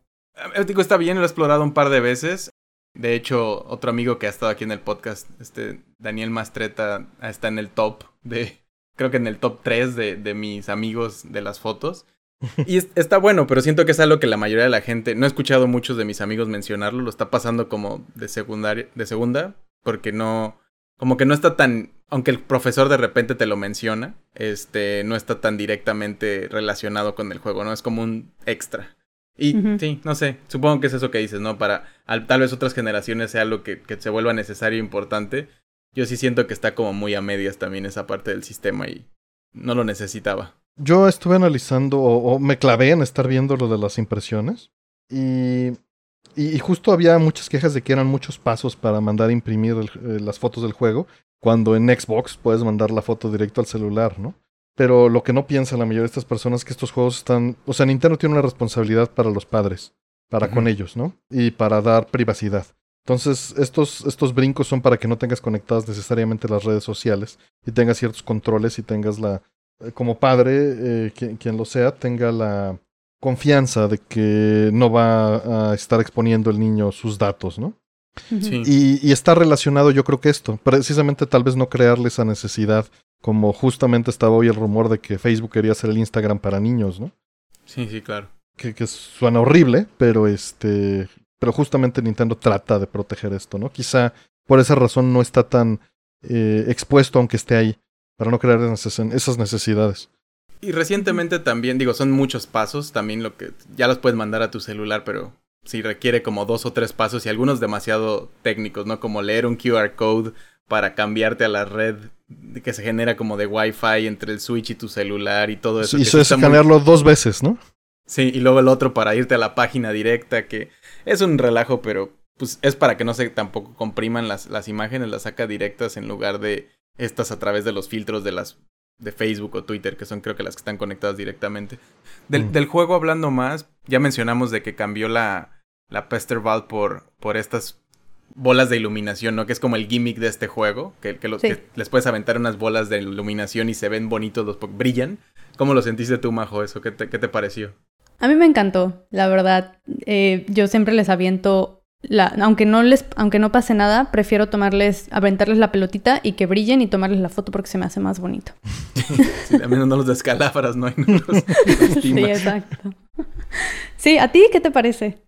Eh, digo, está bien, lo he explorado un par de veces. De hecho, otro amigo que ha estado aquí en el podcast, este Daniel Mastreta, está en el top de, creo que en el top 3 de, de mis amigos de las fotos. Y está bueno, pero siento que es algo que la mayoría de la gente, no he escuchado muchos de mis amigos mencionarlo, lo está pasando como de secundaria, de segunda, porque no, como que no está tan, aunque el profesor de repente te lo menciona, este, no está tan directamente relacionado con el juego, ¿no? Es como un extra. Y sí, no sé, supongo que es eso que dices, ¿no? Para tal vez otras generaciones sea algo que, que se vuelva necesario e importante. Yo sí siento que está como muy a medias también esa parte del sistema y no lo necesitaba. Yo estuve analizando o, me clavé en estar viendo lo de las impresiones y, y, justo había muchas quejas de que eran muchos pasos para mandar imprimir eh, las fotos del juego, cuando en Xbox puedes mandar la foto directo al celular, ¿no? Pero lo que no piensa la mayoría de estas personas es que estos juegos están, o sea, Nintendo tiene una responsabilidad para los padres, para con ellos, ¿no? Y para dar privacidad. Entonces, estos, estos brincos son para que no tengas conectadas necesariamente las redes sociales y tengas ciertos controles y tengas la, eh, como padre, eh, quien, lo sea, tenga la confianza de que no va a estar exponiendo el niño sus datos, ¿no? Sí. Y, y, está relacionado yo creo que esto, precisamente tal vez no crearle esa necesidad, como justamente estaba hoy el rumor de que Facebook quería hacer el Instagram para niños, ¿no? Sí, sí, claro. Que, que suena horrible, pero este, pero justamente Nintendo trata de proteger esto, ¿no? Quizá por esa razón no está tan eh, expuesto aunque esté ahí para no crear esas necesidades. Y recientemente también, digo, son muchos pasos, también lo que ya los puedes mandar a tu celular, pero sí requiere como dos o tres pasos y algunos demasiado técnicos, ¿no? Como leer un QR code para cambiarte a la red que se genera como de Wi-Fi entre el Switch y tu celular y todo eso. Y eso es escanearlo dos veces, ¿no? Sí, y luego el otro para irte a la página directa, que es un relajo, pero pues es para que no se tampoco compriman las, las imágenes, las saca directas en lugar de estas a través de los filtros de las de Facebook o Twitter, que son creo que las que están conectadas directamente. Del, mm. del juego hablando más, ya mencionamos de que cambió la, la Pesterval por, por estas bolas de iluminación, ¿no? Que es como el gimmick de este juego, que, que, los, que les puedes aventar unas bolas de iluminación y se ven bonitos, los brillan. ¿Cómo lo sentiste tú, Majo, eso? ¿Qué te, qué te pareció? A mí me encantó, la verdad. Eh, yo siempre les aviento aunque no les, aunque no pase nada, prefiero tomarles, aventarles la pelotita y que brillen y tomarles la foto porque se me hace más bonito. sí, a menos no los descalabras, ¿no? sí, exacto. Sí, ¿a ti qué te parece?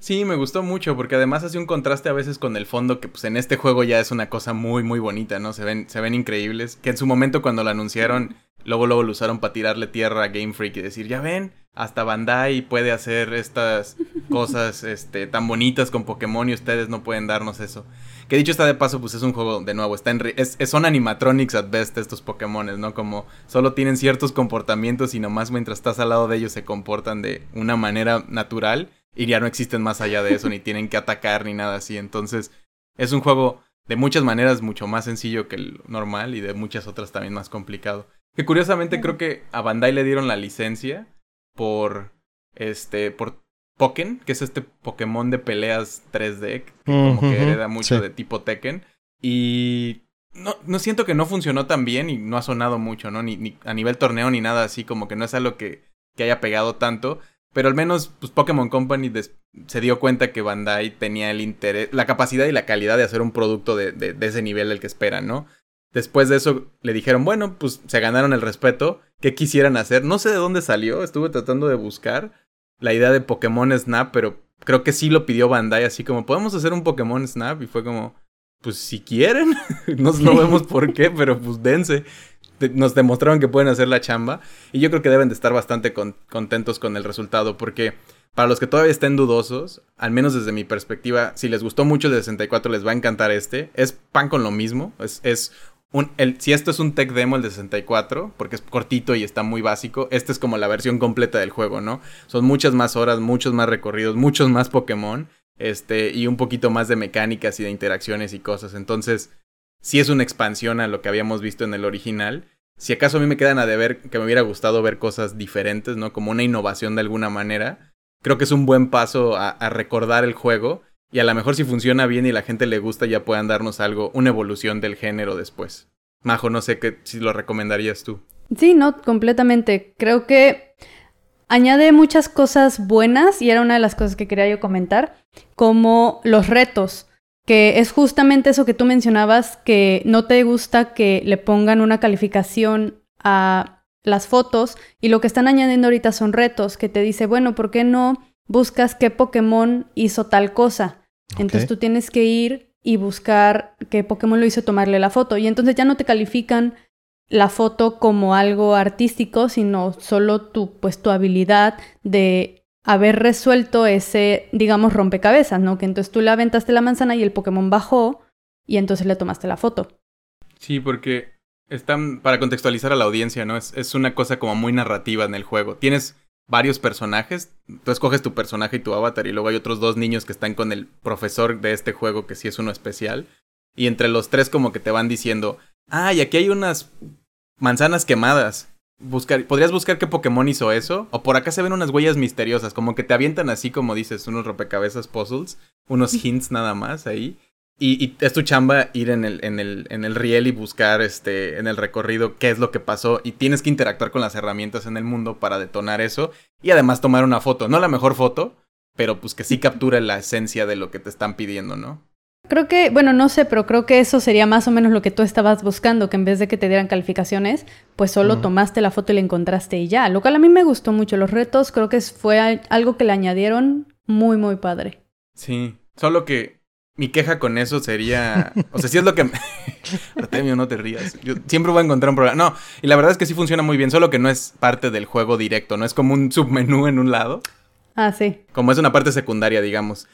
Sí, me gustó mucho porque además hace un contraste a veces con el fondo que pues en este juego ya es una cosa muy muy bonita, ¿no? Se ven se ven increíbles, que en su momento cuando lo anunciaron, luego luego lo usaron para tirarle tierra a Game Freak y decir, "Ya ven, hasta Bandai puede hacer estas cosas este tan bonitas con Pokémon y ustedes no pueden darnos eso." Que dicho está de paso, pues es un juego de nuevo, está en es, son animatronics at best estos Pokémones, ¿no? Como solo tienen ciertos comportamientos y nomás mientras estás al lado de ellos se comportan de una manera natural y ya no existen más allá de eso, ni tienen que atacar ni nada así. Entonces, es un juego de muchas maneras mucho más sencillo que el normal y de muchas otras también más complicado. Que curiosamente creo que a Bandai le dieron la licencia por este por Pokken, que es este Pokémon de peleas 3D, que como que hereda mucho de tipo Tekken y no, no siento que no funcionó tan bien y no ha sonado mucho, ¿no? Ni, ni a nivel torneo ni nada así, como que no es algo que, que haya pegado tanto. Pero al menos, pues Pokémon Company se dio cuenta que Bandai tenía el interés, la capacidad y la calidad de hacer un producto de, de, ese nivel del que esperan, ¿no? Después de eso le dijeron, bueno, pues se ganaron el respeto. ¿Qué quisieran hacer? No sé de dónde salió, estuve tratando de buscar la idea de Pokémon Snap, pero creo que sí lo pidió Bandai, así como, ¿podemos hacer un Pokémon Snap? Y fue como, pues si quieren, no, no vemos por qué, pero pues dense nos demostraron que pueden hacer la chamba y yo creo que deben de estar bastante contentos con el resultado porque para los que todavía estén dudosos, al menos desde mi perspectiva, si les gustó mucho el de 64 les va a encantar este. Es pan con lo mismo, es, es un, el, si esto es un tech demo el de 64, porque es cortito y está muy básico, este es como la versión completa del juego, ¿no? Son muchas más horas, muchos más recorridos, muchos más Pokémon, este, y un poquito más de mecánicas y de interacciones y cosas. Entonces, si es una expansión a lo que habíamos visto en el original. Si acaso a mí me quedan a deber que me hubiera gustado ver cosas diferentes, ¿no? Como una innovación de alguna manera. Creo que es un buen paso a, recordar el juego. Y a lo mejor si funciona bien y la gente le gusta, ya puedan darnos algo, una evolución del género después. Majo, no sé qué, si lo recomendarías tú. Sí, no, completamente. Creo que añade muchas cosas buenas y era una de las cosas que quería yo comentar, como los retos que es justamente eso que tú mencionabas, que no te gusta que le pongan una calificación a las fotos y lo que están añadiendo ahorita son retos, que te dice, bueno, ¿por qué no buscas qué Pokémon hizo tal cosa? Entonces tú tienes que ir y buscar qué Pokémon lo hizo tomarle la foto y entonces ya no te califican la foto como algo artístico, sino solo tu pues tu habilidad de haber resuelto ese, digamos, rompecabezas, ¿no? Que entonces tú le aventaste la manzana y el Pokémon bajó y entonces le tomaste la foto. Sí, porque están, para contextualizar a la audiencia, ¿no? Es, es una cosa como muy narrativa en el juego. Tienes varios personajes, tú escoges tu personaje y tu avatar y luego hay otros dos niños que están con el profesor de este juego que sí es uno especial. Y entre los tres como que te van diciendo, ah, y aquí hay unas manzanas quemadas buscar, podrías buscar qué Pokémon hizo eso. O por acá se ven unas huellas misteriosas, como que te avientan así como dices, unos rompecabezas puzzles, unos hints nada más ahí. Y, es tu chamba ir en el, en, el, en el riel y buscar este, en el recorrido qué es lo que pasó. Y tienes que interactuar con las herramientas en el mundo para detonar eso. Y además tomar una foto. No la mejor foto, pero pues que sí capture la esencia de lo que te están pidiendo, ¿no? Creo que, bueno, no sé, pero creo que eso sería más o menos lo que tú estabas buscando, que en vez de que te dieran calificaciones, pues solo tomaste la foto y la encontraste y ya. Lo cual a mí me gustó mucho. Los retos creo que fue algo que le añadieron muy, muy padre. Sí, solo que mi queja con eso sería, o sea, si es lo que... Artemio, no te rías. Yo siempre voy a encontrar un problema. No, y la verdad es que sí funciona muy bien, solo que no es parte del juego directo, no es como un submenú en un lado. Ah, sí. Como es una parte secundaria, digamos.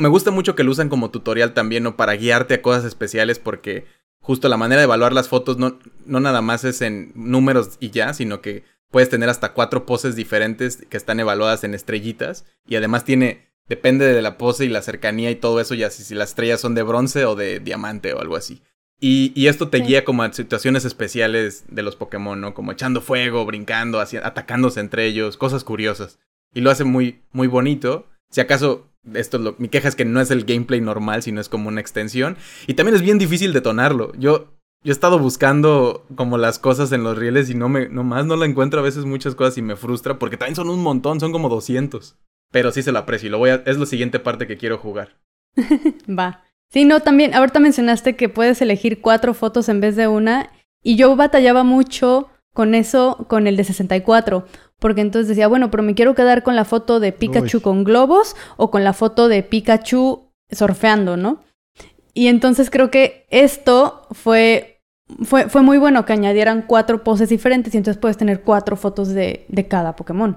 me gusta mucho que lo usan como tutorial también, ¿no? Para guiarte a cosas especiales porque justo la manera de evaluar las fotos no, no nada más es en números y ya, sino que puedes tener hasta cuatro poses diferentes que están evaluadas en estrellitas y además tiene, depende de la pose y la cercanía y todo eso, ya si, si las estrellas son de bronce o de diamante o algo así. Y, y esto te guía como a situaciones especiales de los Pokémon, ¿no? Como echando fuego, brincando, atacándose entre ellos, cosas curiosas y lo hace muy, muy bonito. Si acaso, esto lo, mi queja es que no es el gameplay normal, sino es como una extensión. Y también es bien difícil detonarlo. Yo, yo he estado buscando como las cosas en los rieles y no me, nomás no la encuentro a veces muchas cosas y me frustra porque también son un montón, son como 200. Pero sí se lo aprecio y lo voy a, es la siguiente parte que quiero jugar. Va. Sí, no, también, ahorita mencionaste que puedes elegir cuatro fotos en vez de una. Y yo batallaba mucho con eso, con el de 64. Porque entonces decía, bueno, pero me quiero quedar con la foto de Pikachu con globos o con la foto de Pikachu surfeando, ¿no? Y entonces creo que esto fue, fue, fue muy bueno que añadieran cuatro poses diferentes y entonces puedes tener cuatro fotos de, de cada Pokémon.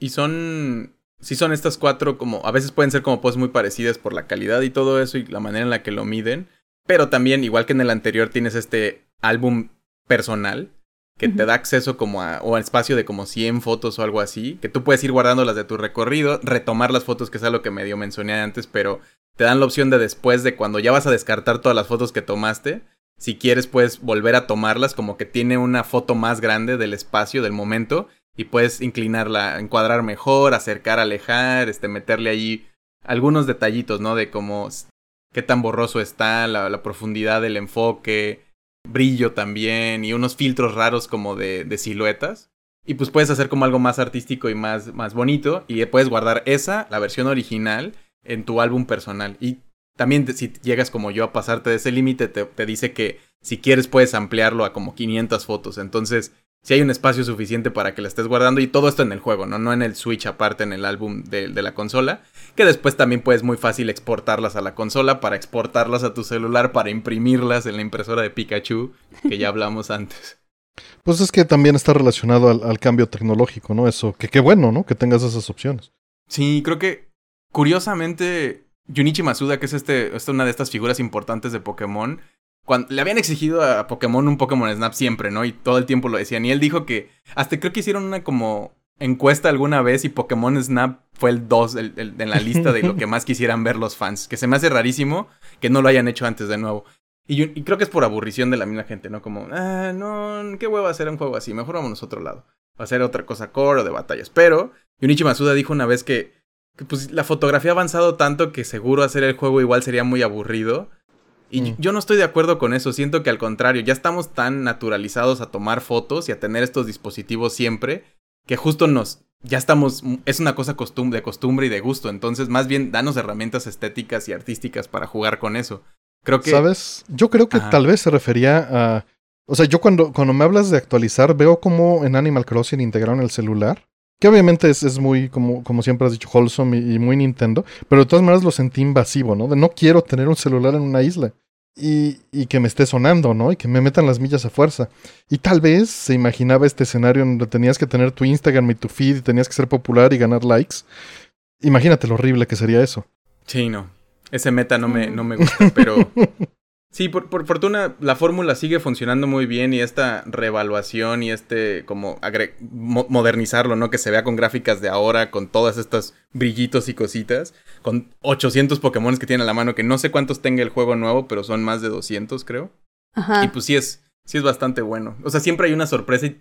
Y son sí son estas cuatro como, a veces pueden ser como poses muy parecidas por la calidad y todo eso y la manera en la que lo miden, pero también, igual que en el anterior, tienes este álbum personal que te da acceso como a, o a espacio de como 100 fotos o algo así, que tú puedes ir guardando las de tu recorrido, retomar las fotos, que es algo que medio mencioné antes, pero te dan la opción de después de cuando ya vas a descartar todas las fotos que tomaste, si quieres puedes volver a tomarlas, como que tiene una foto más grande del espacio, del momento, y puedes inclinarla, encuadrar mejor, acercar, alejar, este, meterle ahí algunos detallitos, ¿no? De cómo, qué tan borroso está, la, profundidad del enfoque, brillo también, y unos filtros raros como de, siluetas. Y pues puedes hacer como algo más artístico y más, más bonito, y puedes guardar esa, la versión original, en tu álbum personal. Y también si llegas como yo a pasarte de ese límite, te, te, dice que si quieres puedes ampliarlo a como 500 fotos. Entonces, si hay un espacio suficiente para que la estés guardando y todo esto en el juego, ¿no? No en el Switch aparte en el álbum de, la consola, que después también puedes muy fácil exportarlas a la consola para exportarlas a tu celular, para imprimirlas en la impresora de Pikachu, que ya hablamos antes. Pues es que también está relacionado al, cambio tecnológico, ¿no? Eso, que qué bueno, ¿no? Que tengas esas opciones. Sí, creo que curiosamente Junichi Masuda, que es este, es una de estas figuras importantes de Pokémon, le habían exigido a Pokémon un Pokémon Snap siempre, ¿no? Y todo el tiempo lo decían. Y él dijo que hasta creo que hicieron una como encuesta alguna vez y Pokémon Snap fue el 2 en la lista de lo que más quisieran ver los fans. Que se me hace rarísimo que no lo hayan hecho antes de nuevo. Y, creo que es por aburrición de la misma gente, ¿no? Como, ah, no, qué huevo hacer un juego así, mejor vámonos a otro lado. Va a ser otra cosa core o de batallas. Pero Yunichi Masuda dijo una vez que, que pues, la fotografía ha avanzado tanto que seguro hacer el juego igual sería muy aburrido y mm. yo no estoy de acuerdo con eso, siento que al contrario, ya estamos tan naturalizados a tomar fotos y a tener estos dispositivos siempre, que justo nos, ya estamos, es una cosa de costumbre y de gusto, entonces más bien danos herramientas estéticas y artísticas para jugar con eso. Creo que... ¿Sabes? Yo creo que tal vez se refería a... O sea, yo cuando, cuando me hablas de actualizar, veo como en Animal Crossing integraron el celular. Que obviamente es, es muy, como, como siempre has dicho, wholesome y, muy Nintendo. Pero de todas maneras lo sentí invasivo, ¿no? De no quiero tener un celular en una isla. Y, y, que me esté sonando, ¿no? Y que me metan las millas a fuerza. Y tal vez se imaginaba este escenario donde tenías que tener tu Instagram y tu feed y tenías que ser popular y ganar likes. Imagínate lo horrible que sería eso. Sí, no. Ese meta no me, no me gusta, pero Sí, por, fortuna la fórmula sigue funcionando muy bien y esta reevaluación y este como modernizarlo, ¿no? Que se vea con gráficas de ahora, con todas estas brillitos y cositas, con 800 Pokémon que tiene a la mano, que no sé cuántos tenga el juego nuevo, pero son más de 200 creo. Ajá. Y pues sí es, sí es bastante bueno. O sea, siempre hay una sorpresa y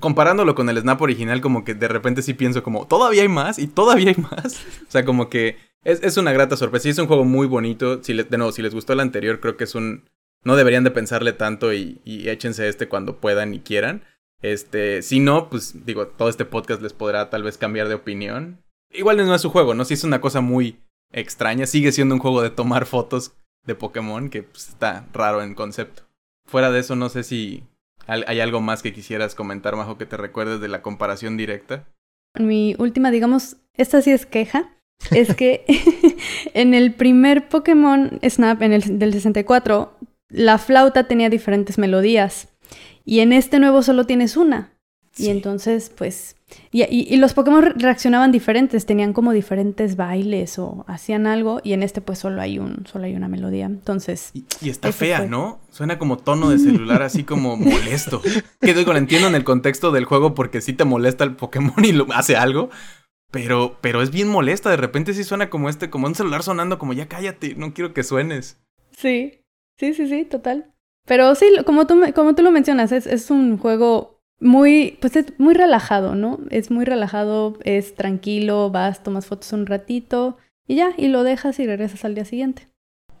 comparándolo con el Snap original, como que de repente sí pienso como, todavía hay más y todavía hay más. O sea, como que es, una grata sorpresa. Y es un juego muy bonito. Si de nuevo, si les gustó el anterior, creo que es un. No deberían de pensarle tanto y, y échense este cuando puedan y quieran. Este, si no, pues digo, todo este podcast les podrá tal vez cambiar de opinión. Igual no es su juego, ¿no? Si es una cosa muy extraña, sigue siendo un juego de tomar fotos de Pokémon que pues, está raro en concepto. Fuera de eso, no sé si hay algo más que quisieras comentar, Majo, que te recuerdes de la comparación directa. Mi última, digamos, esta sí es queja es que en el primer Pokémon Snap, en el del 64, la flauta tenía diferentes melodías. Y en este nuevo solo tienes una. Y entonces, pues. Y, los Pokémon reaccionaban diferentes, tenían como diferentes bailes o hacían algo. Y en este, pues solo hay un, solo hay una melodía. Entonces. Y, está fea, ¿no? Suena como tono de celular, así como molesto. que digo, lo entiendo en el contexto del juego porque sí te molesta el Pokémon y lo hace algo. Pero, pero es bien molesta, de repente sí suena como este, como un celular sonando, como ya cállate, no quiero que suenes. Sí, sí, sí, sí, total. Pero sí, como tú, como tú lo mencionas, es, es un juego muy, pues es muy relajado, ¿no? Es muy relajado, es tranquilo, vas, tomas fotos un ratito y ya, y lo dejas y regresas al día siguiente.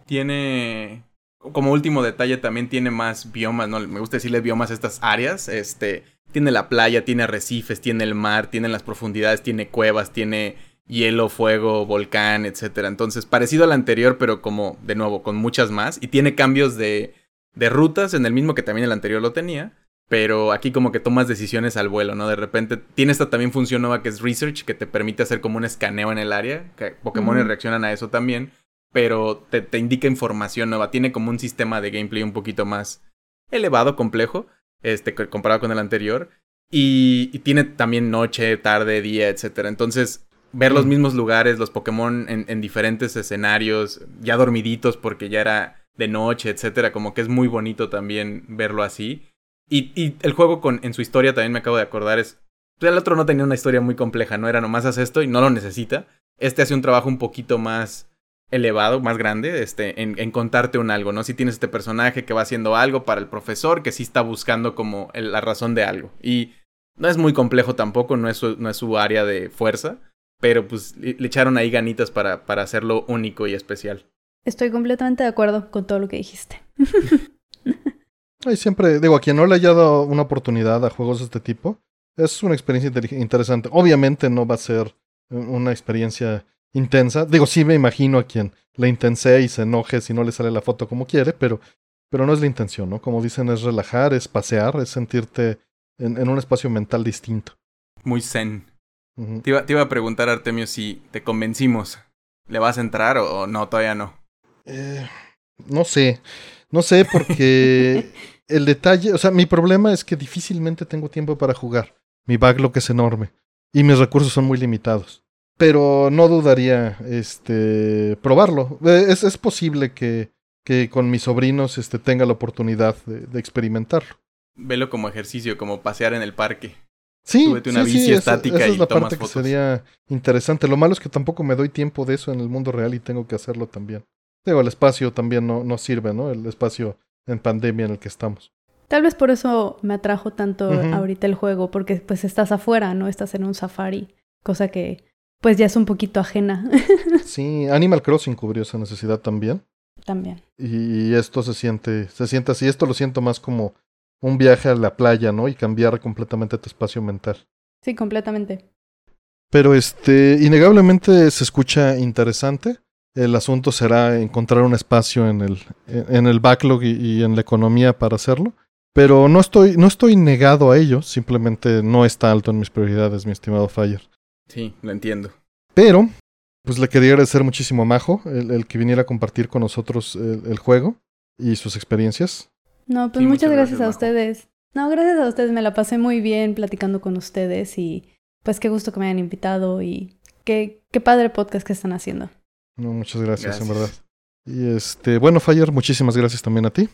Tiene, como último detalle, también tiene más biomas, ¿no? Me gusta decirle biomas a estas áreas, este, tiene la playa, tiene arrecifes, tiene el mar, tiene las profundidades, tiene cuevas, tiene hielo, fuego, volcán, etcétera. Entonces, parecido al anterior, pero como, de nuevo, con muchas más. Y tiene cambios de, de rutas en el mismo que también el anterior lo tenía. Pero aquí como que tomas decisiones al vuelo, ¿no? De repente tiene esta también función nueva que es Research, que te permite hacer como un escaneo en el área. Que Pokémon reaccionan a eso también. Pero te, te indica información nueva. Tiene como un sistema de gameplay un poquito más elevado, complejo, este, comparado con el anterior. Y, y, tiene también noche, tarde, día, etcétera. Entonces, ver los mismos lugares, los Pokémon en, en, diferentes escenarios, ya dormiditos porque ya era de noche, etcétera, como que es muy bonito también verlo así. Y, y el juego con, en su historia también me acabo de acordar es, el otro no tenía una historia muy compleja, no era nomás haz esto y no lo necesita. Este hace un trabajo un poquito más elevado, más grande, este, en, en, contarte un algo, ¿no? Si tienes este personaje que va haciendo algo para el profesor, que sí está buscando como el, la razón de algo. Y no es muy complejo tampoco, no es su, no es su área de fuerza, pero pues le, le echaron ahí ganitas para, para hacerlo único y especial. Estoy completamente de acuerdo con todo lo que dijiste. y siempre, digo, a quien no le haya dado una oportunidad a juegos de este tipo, es una experiencia interesante. Obviamente no va a ser una experiencia intensa. Digo, sí me imagino a quien le intense y se enoje si no le sale la foto como quiere, pero, pero no es la intención, ¿no? Como dicen, es relajar, es pasear, es sentirte en, en un espacio mental distinto. Muy zen. Uh -huh. te, iba, te, iba, a preguntar, Artemio, si te convencimos. ¿Le vas a entrar o, o no? Todavía no. Eh, no sé. No sé porque el detalle, o sea, mi problema es que difícilmente tengo tiempo para jugar. Mi backlog es enorme y mis recursos son muy limitados pero no dudaría este probarlo. Es, es posible que, que, con mis sobrinos este, tenga la oportunidad de, de, experimentarlo. Velo como ejercicio, como pasear en el parque. Sí, Súbete una sí, bici sí, estática esa, esa y es la tomas parte fotos. que sería interesante. Lo malo es que tampoco me doy tiempo de eso en el mundo real y tengo que hacerlo también. Digo, el espacio también no, no sirve, ¿no? El espacio en pandemia en el que estamos. Tal vez por eso me atrajo tanto uh -huh. ahorita el juego, porque pues estás afuera, ¿no? Estás en un safari, cosa que pues ya es un poquito ajena. sí, Animal Crossing cubrió esa necesidad también. También. Y esto se siente, se siente así. Esto lo siento más como un viaje a la playa, ¿no? Y cambiar completamente tu espacio mental. Sí, completamente. Pero este, innegablemente se escucha interesante. El asunto será encontrar un espacio en el, en el backlog y, y en la economía para hacerlo. Pero no estoy, no estoy negado a ello, simplemente no está alto en mis prioridades, mi estimado Fire. Sí, lo entiendo. Pero, pues le quería agradecer muchísimo a Majo el, el que viniera a compartir con nosotros el, el, juego y sus experiencias. No, pues sí, muchas, muchas, gracias, gracias a ustedes. No, gracias a ustedes, me la pasé muy bien platicando con ustedes y pues qué gusto que me hayan invitado y qué, qué padre podcast que están haciendo. No, muchas gracias, gracias, en verdad. Y este, bueno, Fire, muchísimas gracias también a ti.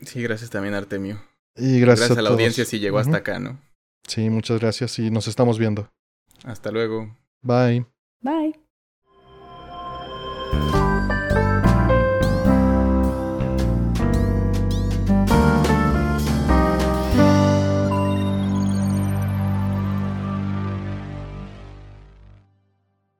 Sí, gracias también, Artemio. Y gracias, gracias a, a la audiencia si llegó uh -huh. hasta acá, ¿no? Sí, muchas gracias y nos estamos viendo. Hasta luego. Bye. Bye.